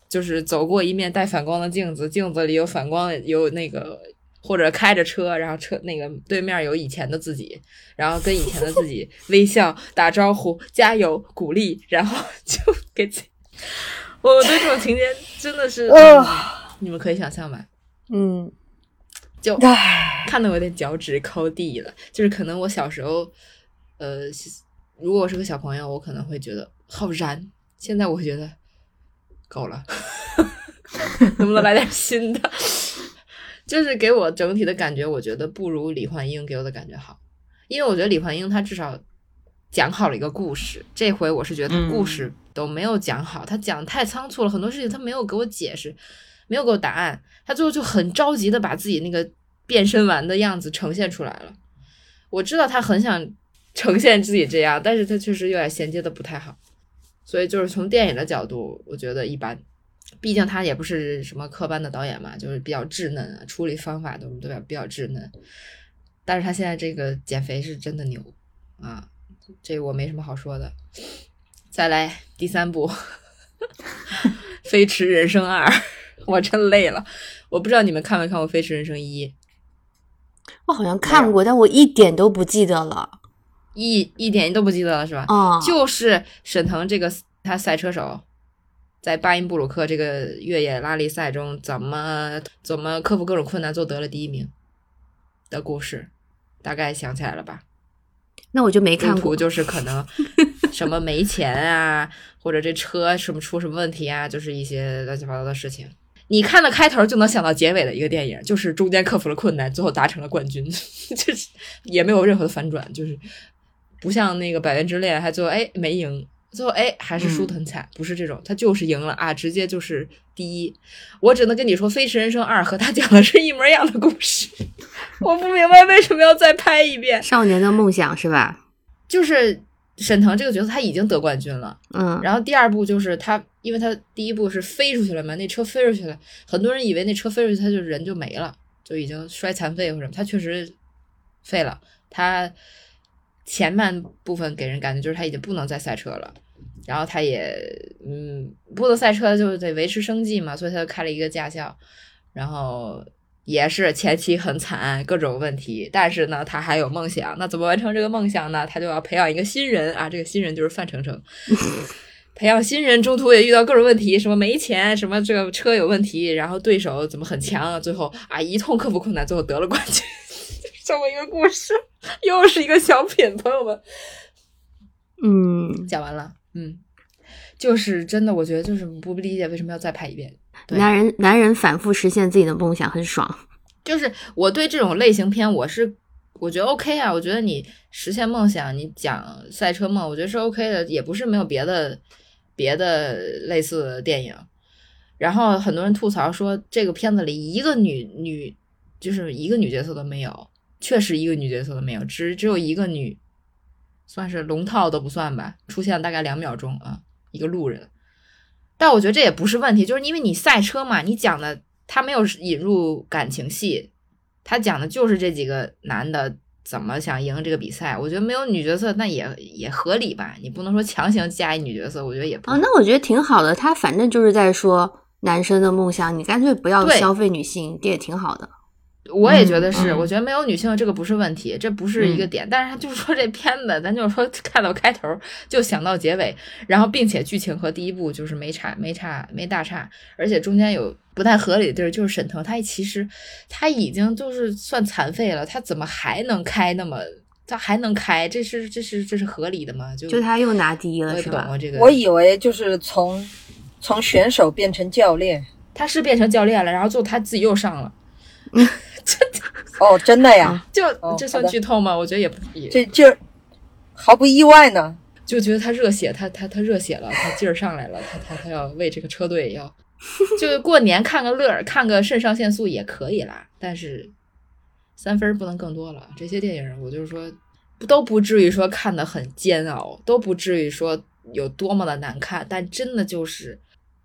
就是走过一面带反光的镜子，镜子里有反光，有那个或者开着车，然后车那个对面有以前的自己，然后跟以前的自己 微笑打招呼，加油鼓励，然后就 给自己。我对这种情节真的是，你们可以想象吧？嗯，就看得我有点脚趾抠地了。就是可能我小时候，呃，如果我是个小朋友，我可能会觉得好燃，现在我会觉得。够了，能不能来点新的？就是给我整体的感觉，我觉得不如李焕英给我的感觉好，因为我觉得李焕英她至少讲好了一个故事。这回我是觉得故事都没有讲好，他讲太仓促了，很多事情他没有给我解释，没有给我答案，他最后就很着急的把自己那个变身完的样子呈现出来了。我知道他很想呈现自己这样，但是他确实有点衔接的不太好。所以就是从电影的角度，我觉得一般，毕竟他也不是什么科班的导演嘛，就是比较稚嫩啊，处理方法都都比较稚嫩。但是他现在这个减肥是真的牛啊，这我没什么好说的。再来第三部《飞驰人生二》，我真累了。我不知道你们看没看过《飞驰人生一》？我好像看过，但我一点都不记得了。一一点都不记得了是吧？哦，就是沈腾这个他赛车手，在巴音布鲁克这个越野拉力赛中，怎么怎么克服各种困难，做得了第一名的故事，大概想起来了吧？那我就没看过，就 是可能 什么没钱啊，或者这车什么出什么问题啊，就是一些乱七八糟的事情。你看了开头就能想到结尾的一个电影，就是中间克服了困难，最后达成了冠军，就是也没有任何的反转，就是。不像那个《百元之恋》，还最后哎没赢，最后哎还是输得很惨，不是这种，他就是赢了啊，直接就是第一。我只能跟你说，《飞驰人生二》和他讲的是一模一样的故事，我不明白为什么要再拍一遍。少年的梦想是吧？就是沈腾这个角色他已经得冠军了，嗯，然后第二部就是他，因为他第一部是飞出去了嘛，那车飞出去了，很多人以为那车飞出去他就人就没了，就已经摔残废或什么，他确实废了，他。前半部分给人感觉就是他已经不能再赛车了，然后他也嗯不能赛车就得维持生计嘛，所以他就开了一个驾校，然后也是前期很惨，各种问题，但是呢他还有梦想，那怎么完成这个梦想呢？他就要培养一个新人啊，这个新人就是范丞丞，培养新人中途也遇到各种问题，什么没钱，什么这个车有问题，然后对手怎么很强，最后啊一通克服困难，最后得了冠军。这么一个故事，又是一个小品，朋友们。嗯，讲完了。嗯，就是真的，我觉得就是不理解为什么要再拍一遍。男人，男人反复实现自己的梦想很爽。就是我对这种类型片，我是我觉得 OK 啊。我觉得你实现梦想，你讲赛车梦，我觉得是 OK 的，也不是没有别的别的类似的电影。然后很多人吐槽说，这个片子里一个女女就是一个女角色都没有。确实一个女角色都没有，只只有一个女，算是龙套都不算吧，出现了大概两秒钟啊，一个路人。但我觉得这也不是问题，就是因为你赛车嘛，你讲的他没有引入感情戏，他讲的就是这几个男的怎么想赢这个比赛。我觉得没有女角色那也也合理吧，你不能说强行加一女角色，我觉得也不啊，那我觉得挺好的。他反正就是在说男生的梦想，你干脆不要消费女性，这也挺好的。我也觉得是，嗯我觉得没有女性这个不是问题，这不是一个嗯点。但是他就是说这片子，咱就是说 看到开头就想到结尾，然后并且剧情和第一部就是没差没差没大差，而且中间有不太合理的地儿，就是沈腾他其实他已经就是算残废了，他怎么还能开那么他还能开？这是这是这是合理的吗？就就他又拿第一了，是吧？这个我以为就是从从选手变成教练。他是变成教练了，然后最后他自己又上了，哦，真的呀，就、哦这算剧透吗？我觉得也不也这就毫不意外呢。就觉得他热血，他他他热血了，他劲儿上来了，他他他要为这个车队要，就过年看个乐儿，看个肾上腺素也可以啦，但是三分儿不能更多了。这些电影我就是说，不都不至于说看的很煎熬，都不至于说有多么的难看，但真的就是。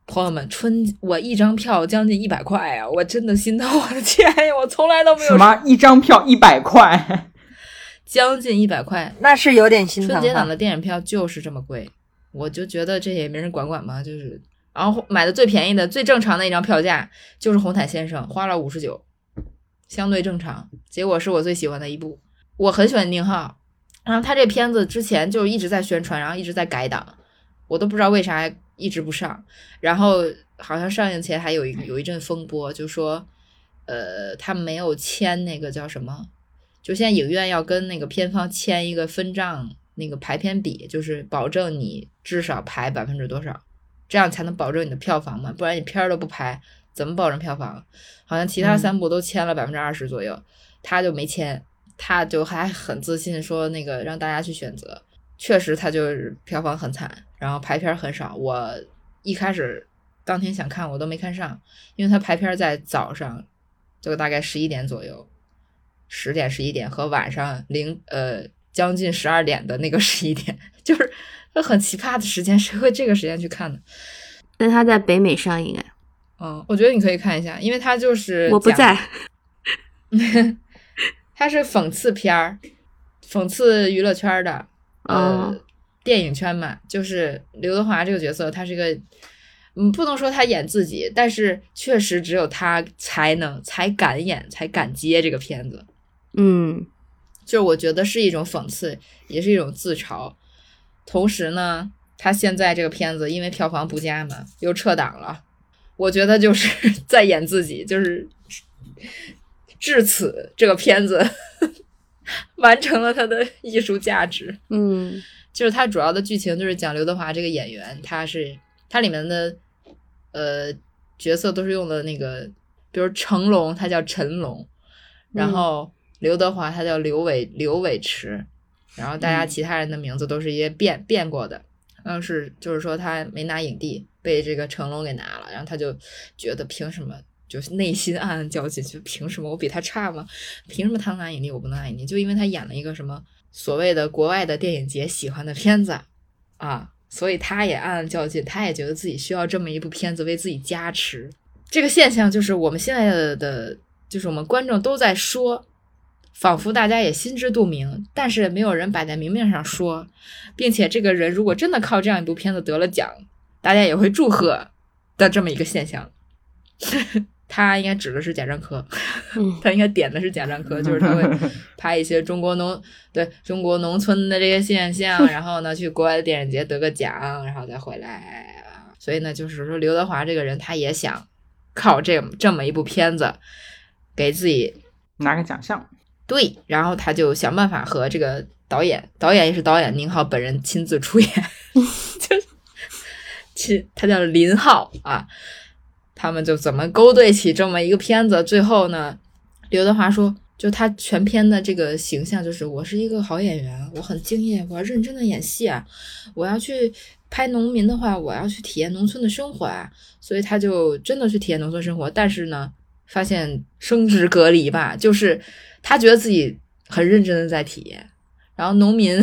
朋友们，春我一张票将近一百块啊！我真的心疼我的天呀！我从来都没有什么一张票一百块？将近一百块，那是有点心疼。春节档的电影票就是这么贵，我就觉得这也没人管管嘛，就是，然后买的最便宜的、最正常的一张票价就是《红毯先生》，花了五十九，相对正常。结果是我最喜欢的一部，我很喜欢宁浩，然后他这片子之前就一直在宣传，然后一直在改档，我都不知道为啥一直不上，然后好像上映前还有一有一阵风波，就说，呃，他没有签那个叫什么。就现在影院要跟那个片方签一个分账那个排片比，就是保证你至少排百分之多少，这样才能保证你的票房嘛，不然你片儿都不排，怎么保证票房？好像其他嗯三部都签了百分之二十左右，他就没签，他就还很自信说那个让大家去选择，确实他就是票房很惨，然后排片很少。我一开始当天想看我都没看上，因为他排片在早上，就大概十一点左右。十点、十一点和晚上零呃将近十二点的那个十一点，就是很奇葩的时间，谁会这个时间去看呢？但他在北美上映哎，嗯，我觉得你可以看一下，因为它就是我不在，它是讽刺片儿，讽刺娱乐圈的，呃，哦电影圈嘛，就是刘德华这个角色，他是个，嗯，不能说他演自己，但是确实只有他才能、才敢演、才敢接这个片子。嗯就是我觉得是一种讽刺，也是一种自嘲。同时呢，他现在这个片子因为票房不佳嘛，又撤档了。我觉得就是 在演自己，就是至此这个片子 完成了它的艺术价值。嗯就是它主要的剧情就是讲刘德华这个演员，他是他里面的呃角色都是用的那个，比如成龙他叫陈龙，然嗯后刘德华他叫刘伟刘伟驰，然后大家嗯其他人的名字都是一些变变过的，但是就是说他没拿影帝，被这个成龙给拿了，然后他就觉得凭什么？就是内心暗暗较劲，就凭什么我比他差吗？凭什么他能拿影帝，我不能拿影帝？就因为他演了一个什么所谓的国外的电影节喜欢的片子啊，所以他也暗暗较劲，他也觉得自己需要这么一部片子为自己加持。这个现象就是我们现在的，就是我们观众都在说，仿佛大家也心知肚明，但是没有人摆在明面上说，并且这个人如果真的靠这样一部片子得了奖，大家也会祝贺的这么一个现象。他应该指的是贾樟柯，嗯 他应该点的是贾樟柯，就是他会 拍一些中国农对中国农村的这些现象，然后呢去国外的电影节得个奖，然后再回来。所以呢，就是说刘德华这个人，他也想靠这这么一部片子给自己拿个奖项。对，然后他就想办法和这个导演，导演也是导演宁浩本人亲自出演，就亲他叫林浩啊，他们就怎么勾兑起这么一个片子？最后呢，刘德华说，就他全片的这个形象就是我是一个好演员，我很敬业，我要认真的演戏啊，我要去拍农民的话，我要去体验农村的生活啊，所以他就真的去体验农村生活，但是呢，发现生殖隔离吧，就是他觉得自己很认真的在体验，然后农民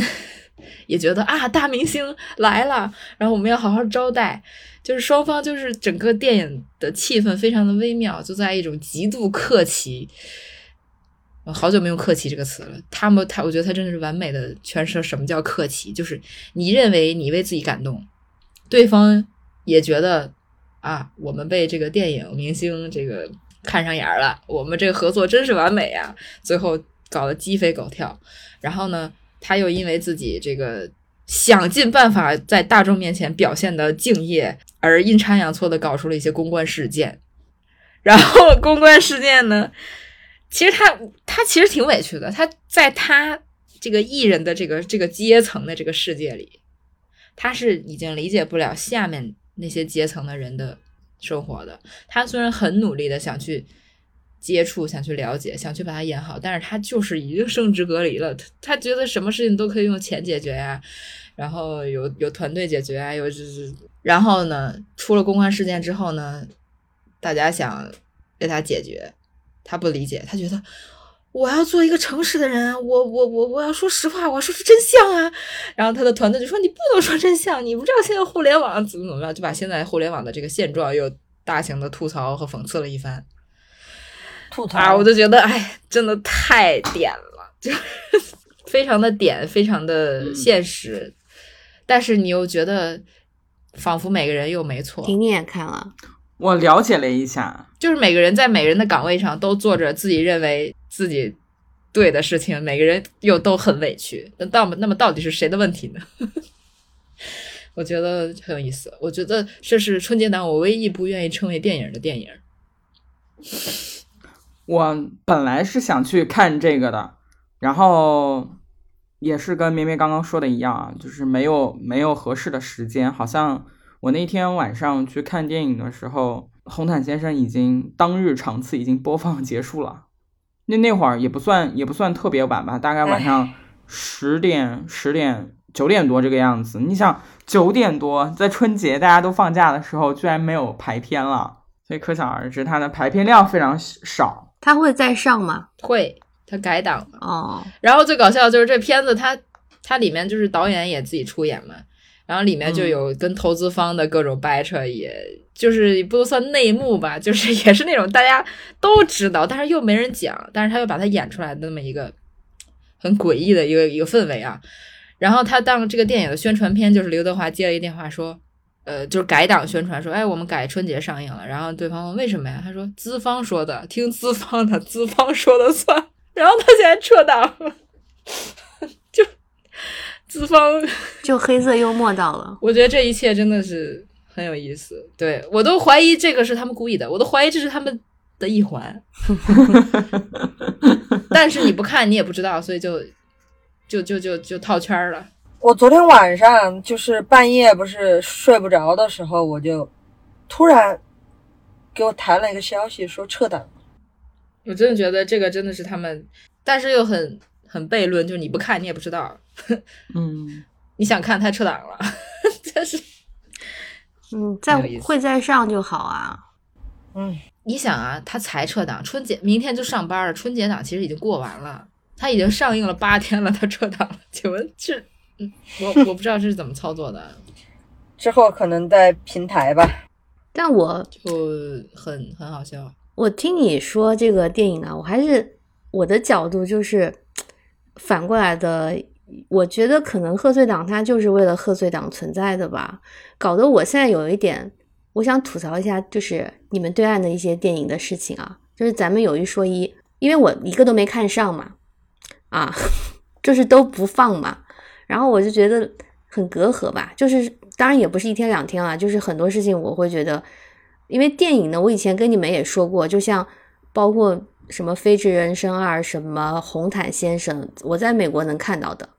也觉得啊，大明星来了，然后我们要好好招待，就是双方就是整个电影的气氛非常的微妙，就在一种极度客气。我好久没用客气这个词了。他们他，我觉得他真的是完美的诠释了什么叫客气，就是你认为你为自己感动，对方也觉得啊，我们被这个电影明星这个看上眼了，我们这个合作真是完美呀。最后搞得鸡飞狗跳，然后呢，他又因为自己这个想尽办法在大众面前表现的敬业，而阴差阳错的搞出了一些公关事件。然后公关事件呢，其实他他其实挺委屈的，他在他这个艺人的这个这个阶层的这个世界里，他是已经理解不了下面那些阶层的人的生活的。他虽然很努力的想去接触、想去了解、想去把它演好，但是他就是已经生殖隔离了。他他觉得什么事情都可以用钱解决呀，然后有有团队解决啊，有就是然后呢，出了公关事件之后呢。大家想为他解决，他不理解，他觉得我要做一个诚实的人，我我我我要说实话，我要说出真相啊。然后他的团队就说：“你不能说真相，你不知道现在互联网怎么怎么样，就把现在互联网的这个现状又大型的吐槽和讽刺了一番。吐槽啊，我就觉得哎，真的太点了，就 非常的点，非常的现实，但是你又觉得仿佛每个人又没错。婷婷也看了。我了解了一下，就是每个人在每个人的岗位上都做着自己认为自己对的事情，每个人又都很委屈。那到那么到底是谁的问题呢？我觉得很有意思。我觉得这是春节档我唯一不愿意称为电影的电影。我本来是想去看这个的，然后也是跟咩咩刚刚说的一样啊，就是没有没有合适的时间，好像。我那天晚上去看电影的时候，《红毯先生》已经当日场次已经播放结束了。那那会儿也不算也不算特别晚吧，大概晚上十点、十点、九点多这个样子。你想九点多在春节大家都放假的时候，居然没有排片了，所以可想而知它的排片量非常少。它会再上吗？会，他改档了。哦。然后最搞笑的就是这片子，它它里面就是导演也自己出演嘛。然后里面就有跟投资方的各种掰扯，也就是不能算内幕吧，就是也是那种大家都知道，但是又没人讲，但是他又把它演出来的那么一个很诡异的一个一个氛围啊。然后他当这个电影的宣传片，就是刘德华接了一电话说，呃，就是改档宣传说，哎，我们改春节上映了。然后对方问为什么呀？他说资方说的，听资方的，资方说的算。然后他现在撤档了。就资方 就黑色幽默到了，我觉得这一切真的是很有意思。对我都怀疑这个是他们故意的，我都怀疑这是他们的一环。但是你不看你也不知道，所以就就就就就套圈了。我昨天晚上就是半夜不是睡不着的时候，我就突然给我弹了一个消息说撤档。我真的觉得这个真的是他们，但是又很很悖论，就是你不看你也不知道。嗯，你想看他撤档了，但是，嗯，在会在上就好啊。嗯，你想啊，他才撤档，春节明天就上班了，春节档其实已经过完了，他已经上映了八天了，他撤档了，请问这，我我不知道这是怎么操作的。之后可能在平台吧，但我就很很好笑。我听你说这个电影啊，我还是我的角度就是反过来的。我觉得可能贺岁档它就是为了贺岁档存在的吧，搞得我现在有一点，我想吐槽一下，就是你们对岸的一些电影的事情啊，就是咱们有一说一，因为我一个都没看上嘛，啊，就是都不放嘛，然后我就觉得很隔阂吧，就是当然也不是一天两天了，就是很多事情我会觉得，因为电影呢，我以前跟你们也说过，就像包括什么《飞驰人生二》什么《红毯先生》，我在美国能看到的。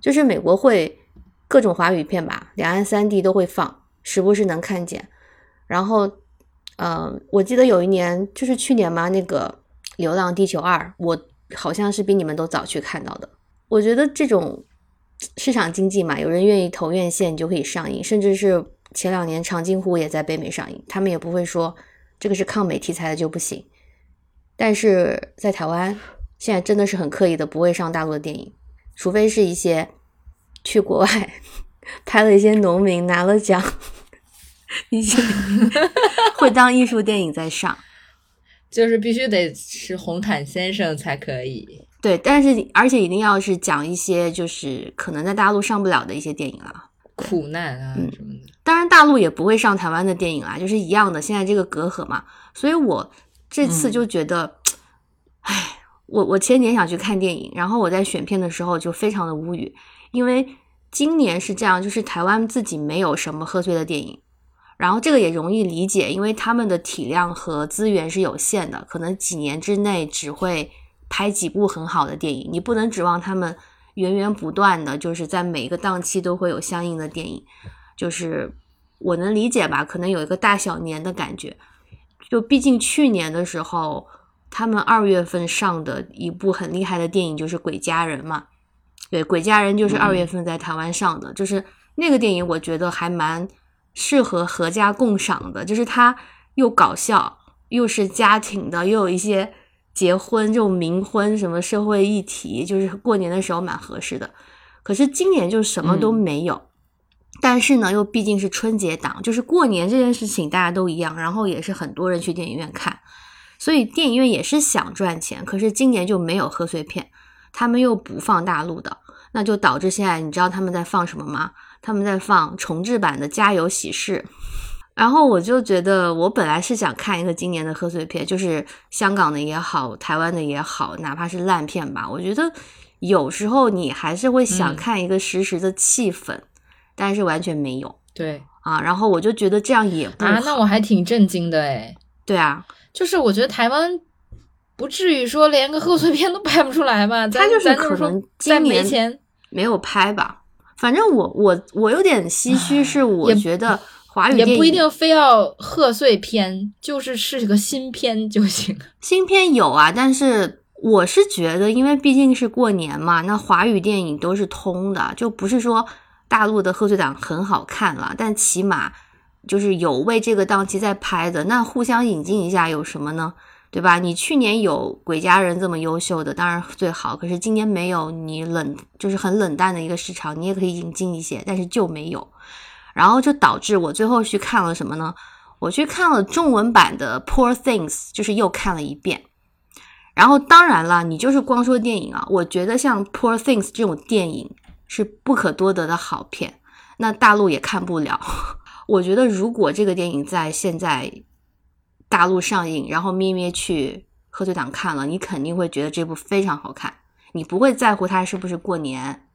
就是美国会各种华语片吧，两岸三地都会放，时不时能看见。然后，呃，我记得有一年，就是去年嘛，那个《流浪地球二》，我好像是比你们都早去看到的。我觉得这种市场经济嘛，有人愿意投院线你就可以上映，甚至是前两年《长津湖》也在北美上映，他们也不会说这个是抗美题材的就不行。但是在台湾，现在真的是很刻意的不会上大陆的电影。除非是一些去国外 拍了一些农民拿了奖，一些 会当艺术电影在上。就是必须得是红毯先生才可以。对，但是而且一定要是讲一些就是可能在大陆上不了的一些电影啊。苦难啊嗯什么的，当然，大陆也不会上台湾的电影啊，就是一样的。现在这个隔阂嘛，所以我这次就觉得，唉，我我前年想去看电影，然后我在选片的时候就非常的无语，因为今年是这样，就是台湾自己没有什么贺岁的电影，然后这个也容易理解，因为他们的体量和资源是有限的，可能几年之内只会拍几部很好的电影，你不能指望他们源源不断的，就是在每一个档期都会有相应的电影。就是我能理解吧，可能有一个大小年的感觉。就毕竟去年的时候，他们二月份上的一部很厉害的电影就是《鬼家人》嘛。对，《鬼家人》就是二月份在台湾上的，就是那个电影，我觉得还蛮适合合家共赏的，就是它又搞笑，又是家庭的，又有一些结婚这种冥婚什么社会议题，就是过年的时候蛮合适的。可是今年就什么都没有。但是呢，又毕竟是春节档，就是过年这件事情大家都一样，然后也是很多人去电影院看，所以电影院也是想赚钱。可是今年就没有贺岁片，他们又不放大陆的，那就导致现在你知道他们在放什么吗？他们在放重制版的《家有喜事》。然后我就觉得，我本来是想看一个今年的贺岁片，就是香港的也好，台湾的也好，哪怕是烂片吧。我觉得有时候你还是会想嗯看一个实时的气氛。但是完全没有对啊，然后我就觉得这样也不啊，好那我还挺震惊的哎。对啊，就是我觉得台湾不至于说连个贺岁片都拍不出来吧？他就是可能再今年没钱，没有拍吧。反正我我我有点唏嘘，是我也觉得华语也不一定非要贺岁片，就是是个新片就行。新片有啊，但是我是觉得，因为毕竟是过年嘛，那华语电影都是通的，就不是说大陆的贺岁档很好看了，但起码就是有为这个档期在拍的，那互相引进一下有什么呢？对吧？你去年有《鬼家人》这么优秀的，当然最好。可是今年没有，你冷就是很冷淡的一个市场，你也可以引进一些，但是就没有。然后就导致我最后去看了什么呢？我去看了中文版的《Poor Things》，就是又看了一遍。然后当然了，你就是光说电影啊，我觉得像《Poor Things》这种电影是不可多得的好片，那大陆也看不了。我觉得如果这个电影在现在大陆上映，然后咩咩去贺岁档看了，你肯定会觉得这部非常好看，你不会在乎它是不是过年。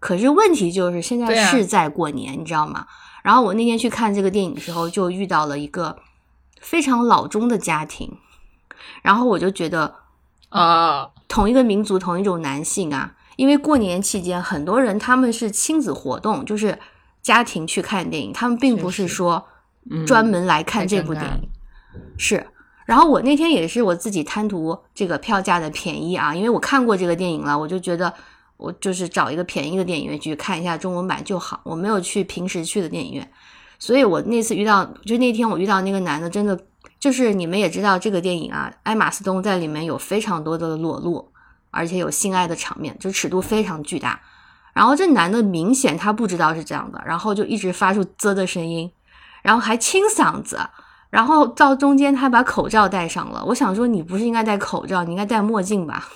可是问题就是现在是在过年，你知道吗？然后我那天去看这个电影的时候，就遇到了一个非常老中的家庭，然后我就觉得啊，同一个民族、同一种男性啊，因为过年期间很多人他们是亲子活动，就是家庭去看电影，他们并不是说嗯专门来看这部电影。是，然后我那天也是我自己贪图这个票价的便宜啊，因为我看过这个电影了，我就觉得我就是找一个便宜的电影院去看一下中文版就好，我没有去平时去的电影院，所以我那次遇到，就那天我遇到那个男的，真的就是你们也知道这个电影啊，艾玛斯东在里面有非常多的裸露，而且有性爱的场面，就尺度非常巨大。然后这男的明显他不知道是这样的，然后就一直发出啧的声音，然后还清嗓子，然后到中间他把口罩戴上了。我想说，你不是应该戴口罩，你应该戴墨镜吧？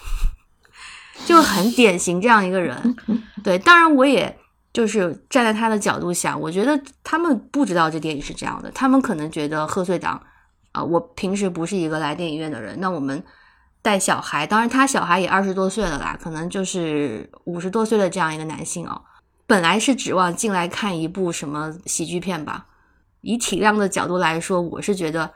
就很典型这样一个人。对，当然我也就是站在他的角度想，我觉得他们不知道这电影是这样的，他们可能觉得贺岁档啊、我平时不是一个来电影院的人，那我们带小孩，当然他小孩也二十多岁了啦，可能就是五十多岁的这样一个男性哦。本来是指望进来看一部什么喜剧片吧，以体量的角度来说，我是觉得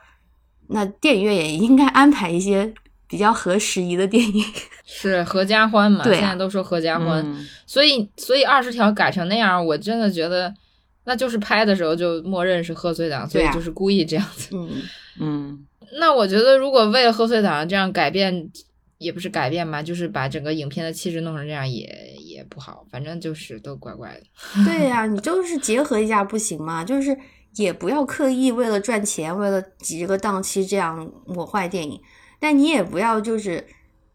那电影院也应该安排一些比较合时宜的电影。是合家欢嘛？对啊现在都说合家欢，嗯所以所以二十条改成那样，我真的觉得那就是拍的时候就默认是贺岁档，所以就是故意这样子。嗯，嗯那我觉得如果为了贺岁档这样改变，也不是改变吧，就是把整个影片的气质弄成这样也也不好，反正就是都怪怪的。对呀、你就是结合一下不行吗？就是也不要刻意为了赚钱，为了挤个档期这样抹坏电影，但你也不要就是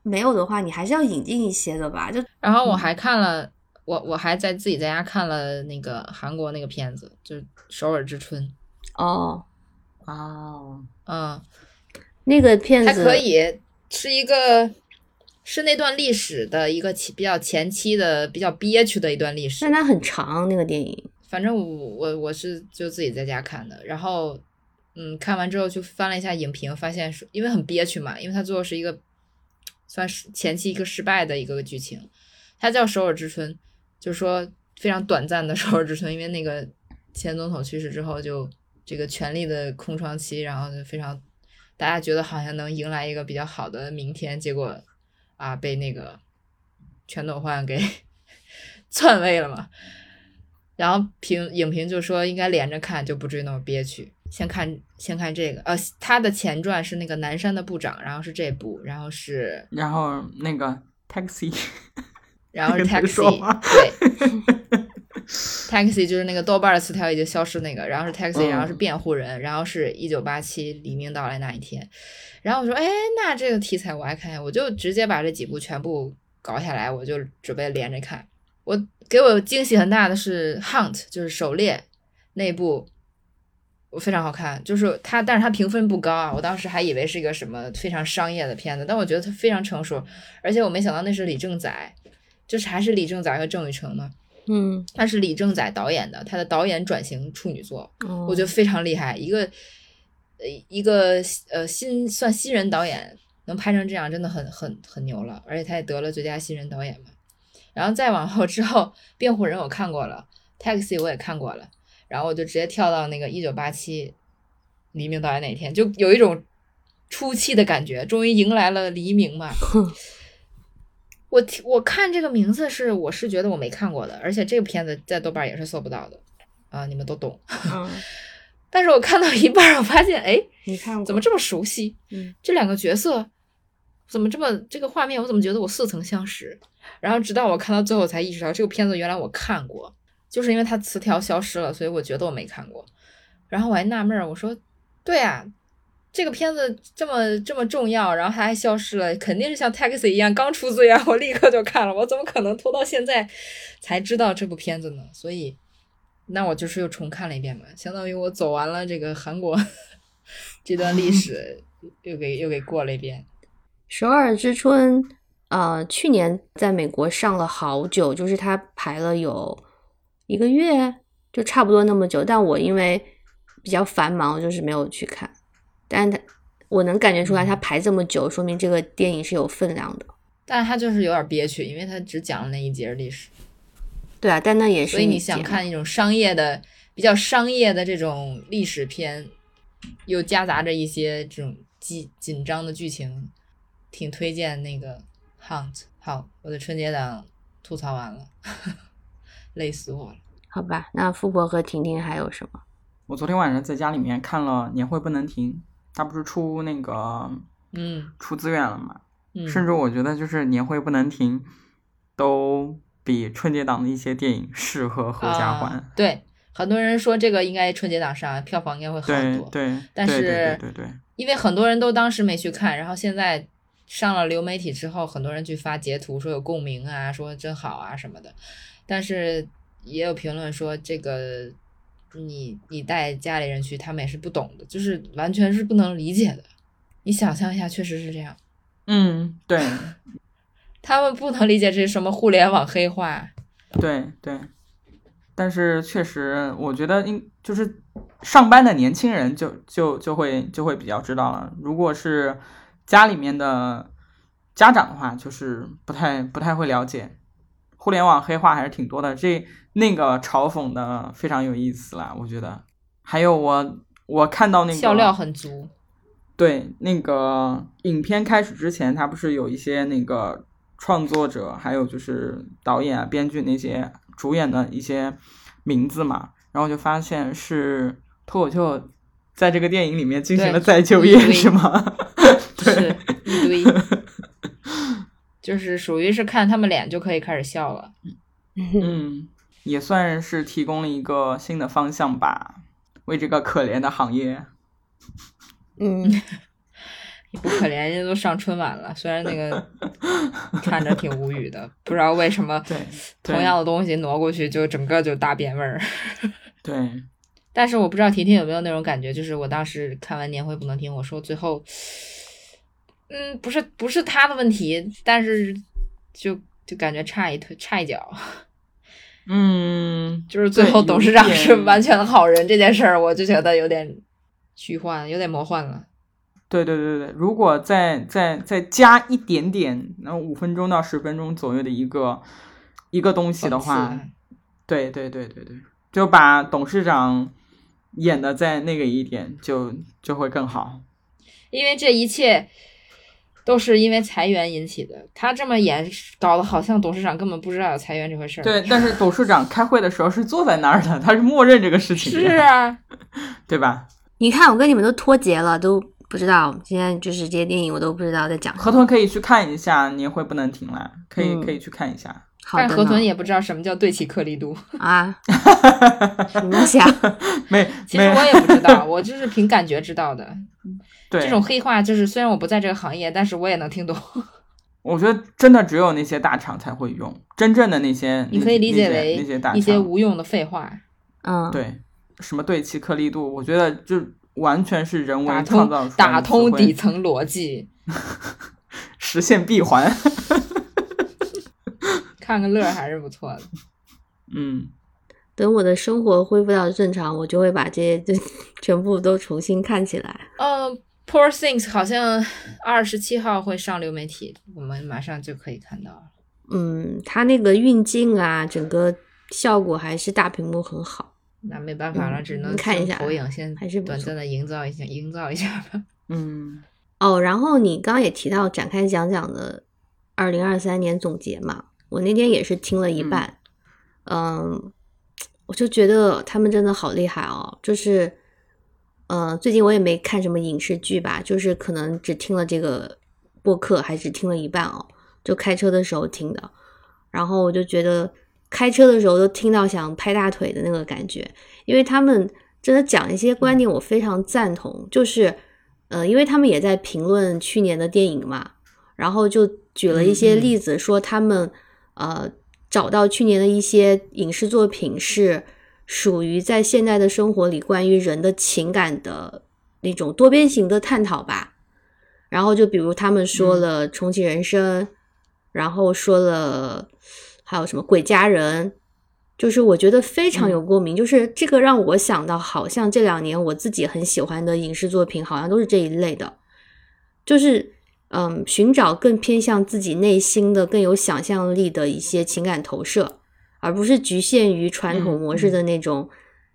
没有的话，你还是要引进一些的吧？就然后我还看了，我我还在自己在家看了那个韩国那个片子，就是《首尔之春》。哦，哦，嗯，那个片子还可，以是一个是那段历史的一个起比较前期的比较憋屈的一段历史但。它很长那个电影。反正我我我是就自己在家看的，然后嗯，看完之后就翻了一下影评，发现是因为很憋屈嘛，因为它最后是一个算是前期一个失败的一个剧情。它叫《首尔之春》，就是说非常短暂的 首尔之春，因为那个前总统去世之后，就这个权力的空窗期，然后就非常大家觉得好像能迎来一个比较好的明天，结果啊被那个全斗焕给 篡位了嘛。然后评影评就说应该连着看，就不至于那么憋屈。先看先看这个，呃，他的前传是那个南山的部长，然后是这部，然后是然后那个 taxi，然后是 taxi，对，taxi 就是那个豆瓣的词条已经消失那个，然后是 taxi，嗯然后是辩护人，然后是一九八七黎明到来那一天，然后我说，哎，那这个题材我爱看我就直接把这几部全部搞下来，我就准备连着看。我给我惊喜很大的是《Hunt》，就是狩猎那一部，我非常好看。就是它，但是它评分不高啊。我当时还以为是一个什么非常商业的片子，但我觉得它非常成熟，而且我没想到那是李正宰，就是还是李正宰和郑雨成嘛。嗯，他是李正宰导演的，他的导演转型处女作，我我觉得非常厉害。一个呃一个呃新算新人导演能拍成这样，真的很很很牛了。而且他也得了最佳新人导演嘛。然后再往后之后，辩护人我看过了，Taxi 我也看过了，然后我就直接跳到那个一九八七黎明到来那一天，就有一种出气的感觉，终于迎来了黎明嘛。我听我看这个名字是我是觉得我没看过的，而且这个片子在豆瓣也是搜不到的啊，你们都懂。嗯，但是我看到一半，我发现，哎，你看过怎么这么熟悉？嗯，这两个角色怎么这么这个画面，我怎么觉得我似曾相识？然后直到我看到最后，才意识到这个片子原来我看过，就是因为它词条消失了，所以我觉得我没看过。然后我还纳闷儿，我说，对啊，这个片子这么这么重要，然后它还消失了，肯定是像 Taxi 一样刚出资源，我立刻就看了，我怎么可能拖到现在才知道这部片子呢？所以，那我就是又重看了一遍嘛，相当于我走完了这个韩国 这段历 史，又给又给过了一遍。首尔之春，呃，去年在美国上了好久，就是它排了有一个月，就差不多那么久。但我因为比较繁忙，就是没有去看。但是它，我能感觉出来，他排这么久，说明这个电影是有分量的。但是他就是有点憋屈，因为他只讲了那一节历史，对啊，但那也是所以你想看一种商业的、比较商业的这种历史片，又夹杂着一些这种紧紧张的剧情，挺推荐那个《Hunt》。好，我的春节档吐槽完了，累死我了。好吧？那富婆和婷婷还有什么？我昨天晚上在家里面看了《年会不能停》，它不是出那个嗯出资源了嘛？嗯，甚至我觉得就是《年会不能停》都比春节档的一些电影适合合家欢。啊对，很多人说这个应该春节档上，票房应该会好很多。对对，但是对对对，因为很多人都当时没去看，然后现在上了流媒体之后，很多人去发截图说有共鸣啊，说真好啊什么的。但是也有评论说这个你你带家里人去，他们也是不懂的，就是完全是不能理解的。你想象一下，确实是这样，嗯，对 他们不能理解这是什么互联网黑化。对对，但是确实，我觉得应就是上班的年轻人就就就会就会比较知道了。如果是家里面的家长的话，就是不太不太会了解。互联网黑化还是挺多的，这那个嘲讽的非常有意思啦，我觉得。还有我我看到那个笑料很足，对，那个影片开始之前，他不是有一些那个创作者，还有就是导演啊、编剧那些主演的一些名字嘛，然后就发现是脱口秀在这个电影里面进行了再就业，是吗？是一堆，就是属于是看他们脸就可以开始笑了。嗯，也算是提供了一个新的方向吧，为这个可怜的行业。嗯，也不可怜，人家都上春晚了，虽然那个 看着挺无语的，不知道为什么同样的东西挪过去就整个就大变味儿。对，但是我不知道婷婷有没有那种感觉，就是我当时看完年会不能听，我说最后嗯，不是不是他的问题，但是就就感觉差一腿差一脚，嗯，就是最后董事长是完全的好人这件事儿，我就觉得有点虚幻，有点魔幻了。对对对对，如果再再再加一点点，然后五分钟到十分钟左右的一个一个东西的话对对对对对，就把董事长演的再那个一点，就就会更好。因为这一切都是因为裁员引起的。他这么演，搞得好像董事长根本不知道有裁员这回事儿。对，但是董事长开会的时候是坐在那儿的，他是默认这个事情是，啊，对吧？你看我跟你们都脱节了，都不知道今天就是这些电影我都不知道在讲什么。河豚可以去看一下，年会不能停了，可以、嗯可以去看一下。好但是河豚也不知道什么叫对齐颗粒度。啊，什么东西啊？没没其实我也不知道，我就是凭感觉知道的。对这种黑话，就是虽然我不在这个行业，但是我也能听懂。我觉得真的只有那些大厂才会用，真正的那些你可以理解那些为那些大一些无用的废话，嗯，对什么对齐颗粒度，我觉得就完全是人为创造打通底层逻辑，实现闭环。看个乐还是不错的。嗯，等我的生活恢复到正常，我就会把这些就全部都重新看起来。嗯，Poor Things 好像二十七号会上流媒体，我们马上就可以看到了。嗯，它那个运镜啊，整个效果还是大屏幕很好。那没办法了，嗯只能你看一下用投影先还是短暂的营造一下，营造一下吧。嗯，哦，然后你刚刚也提到展开讲讲的二零二三年总结嘛，我那天也是听了一半，嗯我就觉得他们真的好厉害哦，就是，呃，最近我也没看什么影视剧吧，就是可能只听了这个播客，还只听了一半哦，就开车的时候听的，然后我就觉得开车的时候都听到想拍大腿的那个感觉，因为他们真的讲一些观点我非常赞同，就是。呃，因为他们也在评论去年的电影嘛，然后就举了一些例子，说他们呃找到去年的一些影视作品是属于在现代的生活里关于人的情感的那种多边形的探讨吧。然后就比如他们说了《重启人生》，然后说了还有什么《鬼家人》。就是我觉得非常有共鸣，就是这个让我想到，好像这两年我自己很喜欢的影视作品，好像都是这一类的，就是嗯，寻找更偏向自己内心的、更有想象力的一些情感投射，而不是局限于传统模式的那种、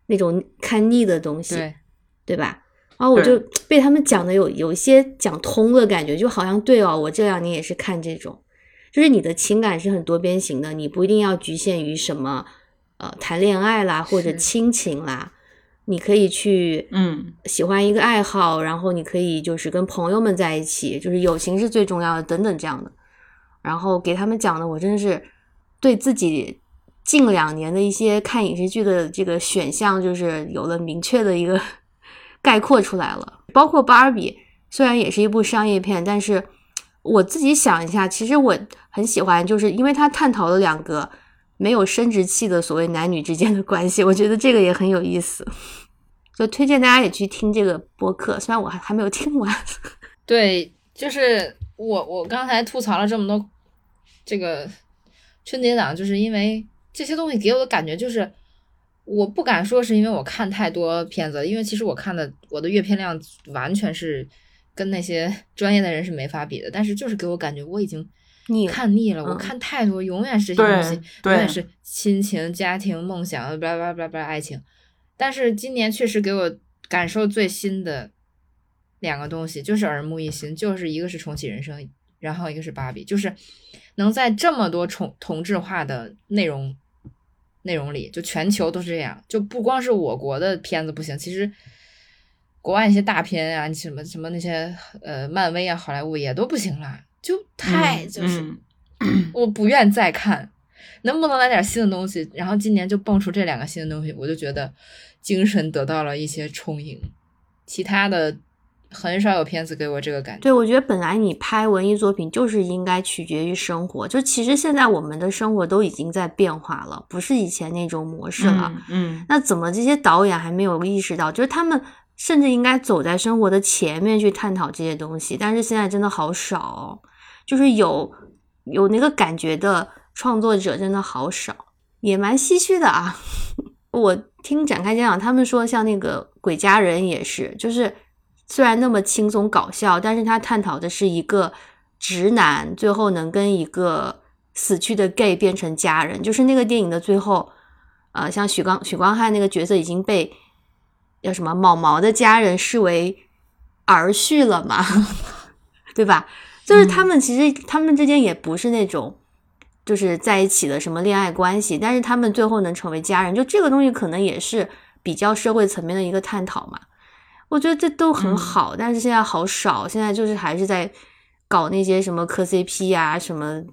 那种看腻的东西，对，对吧？然后我就被他们讲的有有一些讲通的感觉，就好像对哦，我这两年也是看这种，就是你的情感是很多边形的，你不一定要局限于什么。呃，谈恋爱啦，或者亲情啦，你可以去，嗯，喜欢一个爱好，然后你可以就是跟朋友们在一起，就是友情是最重要的，等等这样的。然后给他们讲的，我真的是对自己近两年的一些看影视剧的这个选项，就是有了明确的一个 概括出来了。包括芭比，虽然也是一部商业片，但是我自己想一下，其实我很喜欢，就是因为它探讨了两个。没有生殖器的所谓男女之间的关系，我觉得这个也很有意思，就推荐大家也去听这个播客。虽然我还还没有听完，对，就是我我刚才吐槽了这么多，这个春节档，就是因为这些东西给我的感觉就是，我不敢说是因为我看太多片子，因为其实我看的我的阅片量完全是跟那些 专业的人是没法比的，但是就是给我感觉我已经。腻看腻了，我嗯看太多，永远是这些东西，永远是亲情、家庭、梦想，巴拉巴拉巴拉巴拉爱情。但是今年确实给我感受最新的两个东西，就是耳目一新，就是一个是重启人生，然后一个是芭比，就是能在这么多重同质化的内容内容里，就全球都是这样，就不光是我国的片子不行，其实。国外一些大片啊，什么什么那些呃，漫威啊，好莱坞也都不行了。就太嗯就是，嗯 我不愿再看，能不能来点新的东西？然后今年就蹦出这两个新的东西，我就觉得精神得到了一些充盈。其他的很少有片子给我这个感觉。对，我觉得本来你拍文艺作品就是应该取决于生活，就其实现在我们的生活都已经在变化了，不是以前那种模式了。嗯，嗯，那怎么这些导演还没有意识到？就是他们甚至应该走在生活的前面去探讨这些东西，但是现在真的好少哦，就是有有那个感觉的创作者真的好少，也蛮唏嘘的啊。我听展开讲讲，他们说像那个《鬼家人》也是，就是虽然那么轻松搞笑，但是他探讨的是一个直男最后能跟一个死去的 gay 变成家人，就是那个电影的最后，呃，像许光许光汉那个角色已经被。叫什么？毛毛的家人视为儿婿了嘛？对吧？就是他们其实他们之间也不是那种就是在一起的什么恋爱关系，但是他们最后能成为家人，就这个东西可能也是比较社会层面的一个探讨嘛。我觉得这都很好，但是现在好少，现在就是还是在搞那些什么磕 CP 呀，什么，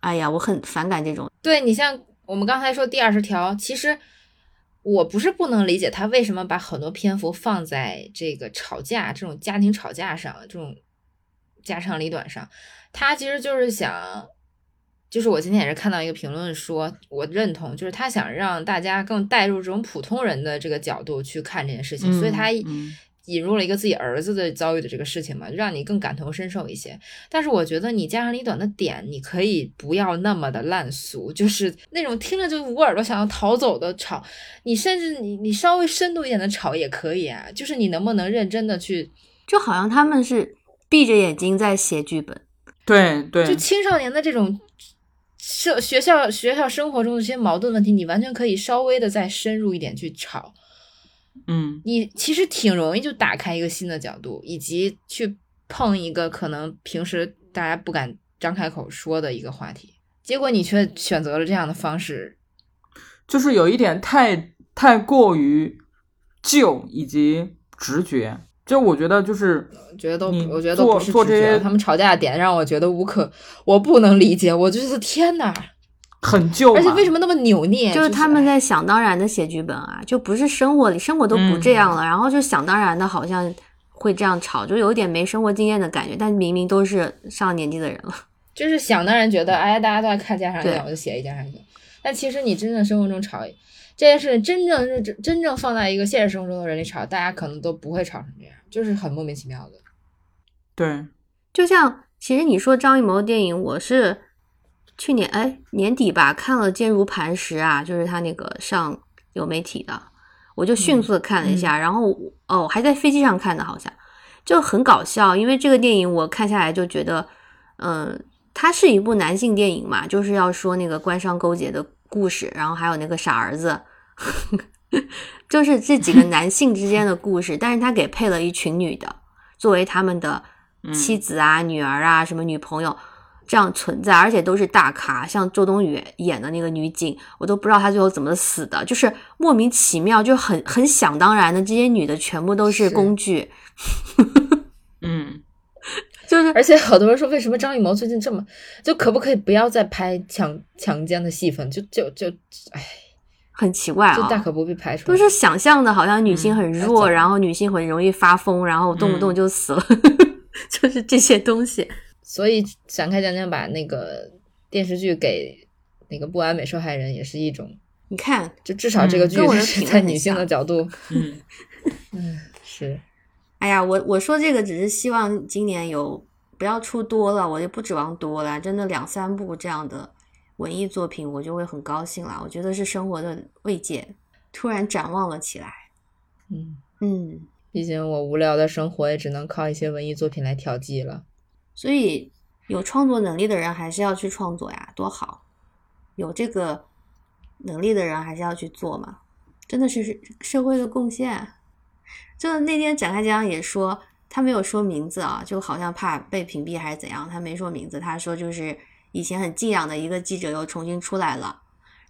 哎呀，我很反感这种。对你像我们刚才说第二十条，其实。我不是不能理解他为什么把很多篇幅放在这个吵架这种家庭吵架上，这种家长里短上。他其实就是想，就是我今天也是看到一个评论说，我认同，就是他想让大家更带入这种普通人的这个角度去看这件事情，所以他。引入了一个自己儿子的遭遇的这个事情嘛，让你更感同身受一些。但是我觉得你家长里短的点，你可以不要那么的烂俗，就是那种听着就捂耳朵想要逃走的吵。你甚至你你稍微深度一点的吵也可以啊。就是你能不能认真的去，就好像他们是闭着眼睛在写剧本。对对，就青少年的这种社学校学校生活中的这些矛盾问题，你完全可以稍微的再深入一点去吵。嗯，你其实挺容易就打开一个新的角度，以及去碰一个可能平时大家不敢张开口说的一个话题，结果你却选择了这样的方式，就是有一点太太过于旧以及直觉。就我觉得，就是觉得都，我觉得都不是做这些，他们吵架的点让我觉得无可，我不能理解。我就是天哪！很旧，而且为什么那么扭捏？就是他们在想当然的写剧本啊，就不是生活里，生活都不这样了，然后就想当然的，好像会这样吵，就有点没生活经验的感觉。但明明都是上年纪的人了，就是想当然觉得，哎，大家都在看家长剧，我就写一家长剧。但其实你真正生活中吵这件事，真正是真正放在一个现实生活中的人里吵，大家可能都不会吵成这样，就是很莫名其妙的。对，就像其实你说张艺谋的电影，我是。去年哎年底吧，看了《坚如磐石》啊，就是他那个上有媒体的，我就迅速的看了一下，然后哦还在飞机上看的，好像就很搞笑，因为这个电影我看下来就觉得，嗯，它是一部男性电影嘛，就是要说那个官商勾结的故事，然后还有那个傻儿子，就是这几个男性之间的故事，但是他给配了一群女的作为他们的妻子啊、女儿啊、什么女朋友。这样存在，而且都是大咖，像周冬雨演的那个女警，我都不知道她最后怎么死的，就是莫名其妙，就很很想当然的，这些女的全部都是工具。嗯，就是，而且好多人说，为什么张艺谋最近这么，就可不可以不要再拍强强奸的戏份？就就就，哎，很奇怪啊，就大可不必拍出来，都是想象的，好像女性很弱，然后女性很容易发疯，然后动不动就死了，就是这些东西。所以展开讲讲，把那个电视剧给那个不完美受害人，也是一种。你看，就至少这个剧是在女性的角度。嗯 嗯，是。哎呀，我我说这个只是希望今年有不要出多了，我就不指望多了，真的两三部这样的文艺作品，我就会很高兴了。我觉得是生活的慰藉，突然展望了起来。嗯嗯，毕竟我无聊的生活也只能靠一些文艺作品来调剂了。所以，有创作能力的人还是要去创作呀，多好！有这个能力的人还是要去做嘛，真的是社会的贡献。就那天展开讲也说，他没有说名字啊，就好像怕被屏蔽还是怎样，他没说名字。他说就是以前很敬仰的一个记者又重新出来了，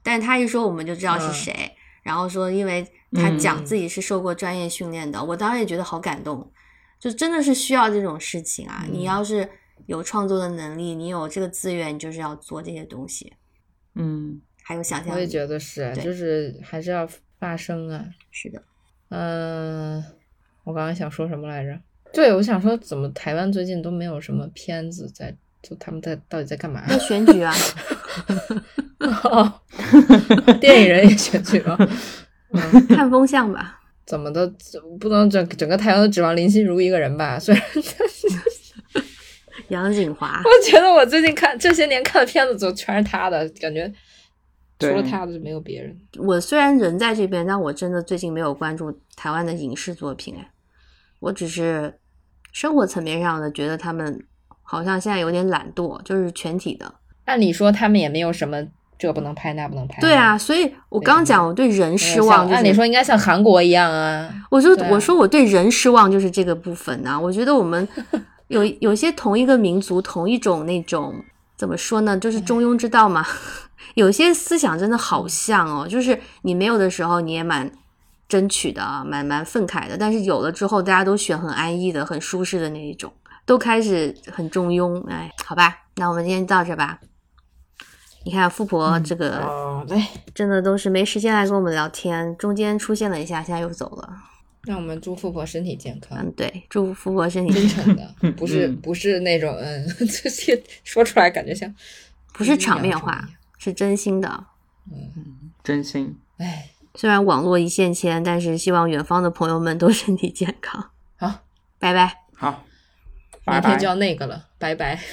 但是他一说我们就知道是谁。然后说，因为他讲自己是受过专业训练的，我当时也觉得好感动。就真的是需要这种事情啊！你要是。有创作的能力，你有这个资源，你就是要做这些东西。嗯，还有想象力，我也觉得是，就是还是要发声啊。是的，嗯，我刚刚想说什么来着？对，我想说，怎么台湾最近都没有什么片子在？就他们在到底在干嘛？在选举啊！电影人也选举了，看风向吧。怎么的，不能整整个台湾都指望林心如一个人吧？虽然杨景华，我觉得我最近看这些年看的片子就全是他的，感觉除了他的就没有别人。我虽然人在这边，但我真的最近没有关注台湾的影视作品，哎，我只是生活层面上的觉得他们好像现在有点懒惰，就是全体的。按理说他们也没有什么这不能拍那不能拍。对啊，，所以我刚刚讲我对人失望，就是按理说应该像韩国一样啊。我说、啊我说我对人失望就是这个部分呐、我觉得我们 有有些同一个民族，同一种那种怎么说呢，就是中庸之道嘛。有些思想真的好像哦，就是你没有的时候你也蛮争取的啊，蛮蛮愤慨的，但是有了之后大家都选很安逸的、很舒适的那一种，都开始很中庸。哎，好吧，那我们今天到这吧。你看富婆这个哦，对，真的都是没时间来跟我们聊天，中间出现了一下，现在又走了。那我们祝富婆身体健康。嗯，对，祝富婆身体真诚的，不是嗯不是那种嗯，这 些说出来感觉像不是场面话是真心的。嗯真心。哎，虽然网络一线牵，但是希望远方的朋友们都身体健康。好，拜拜。好，明天就。要那个了，拜拜。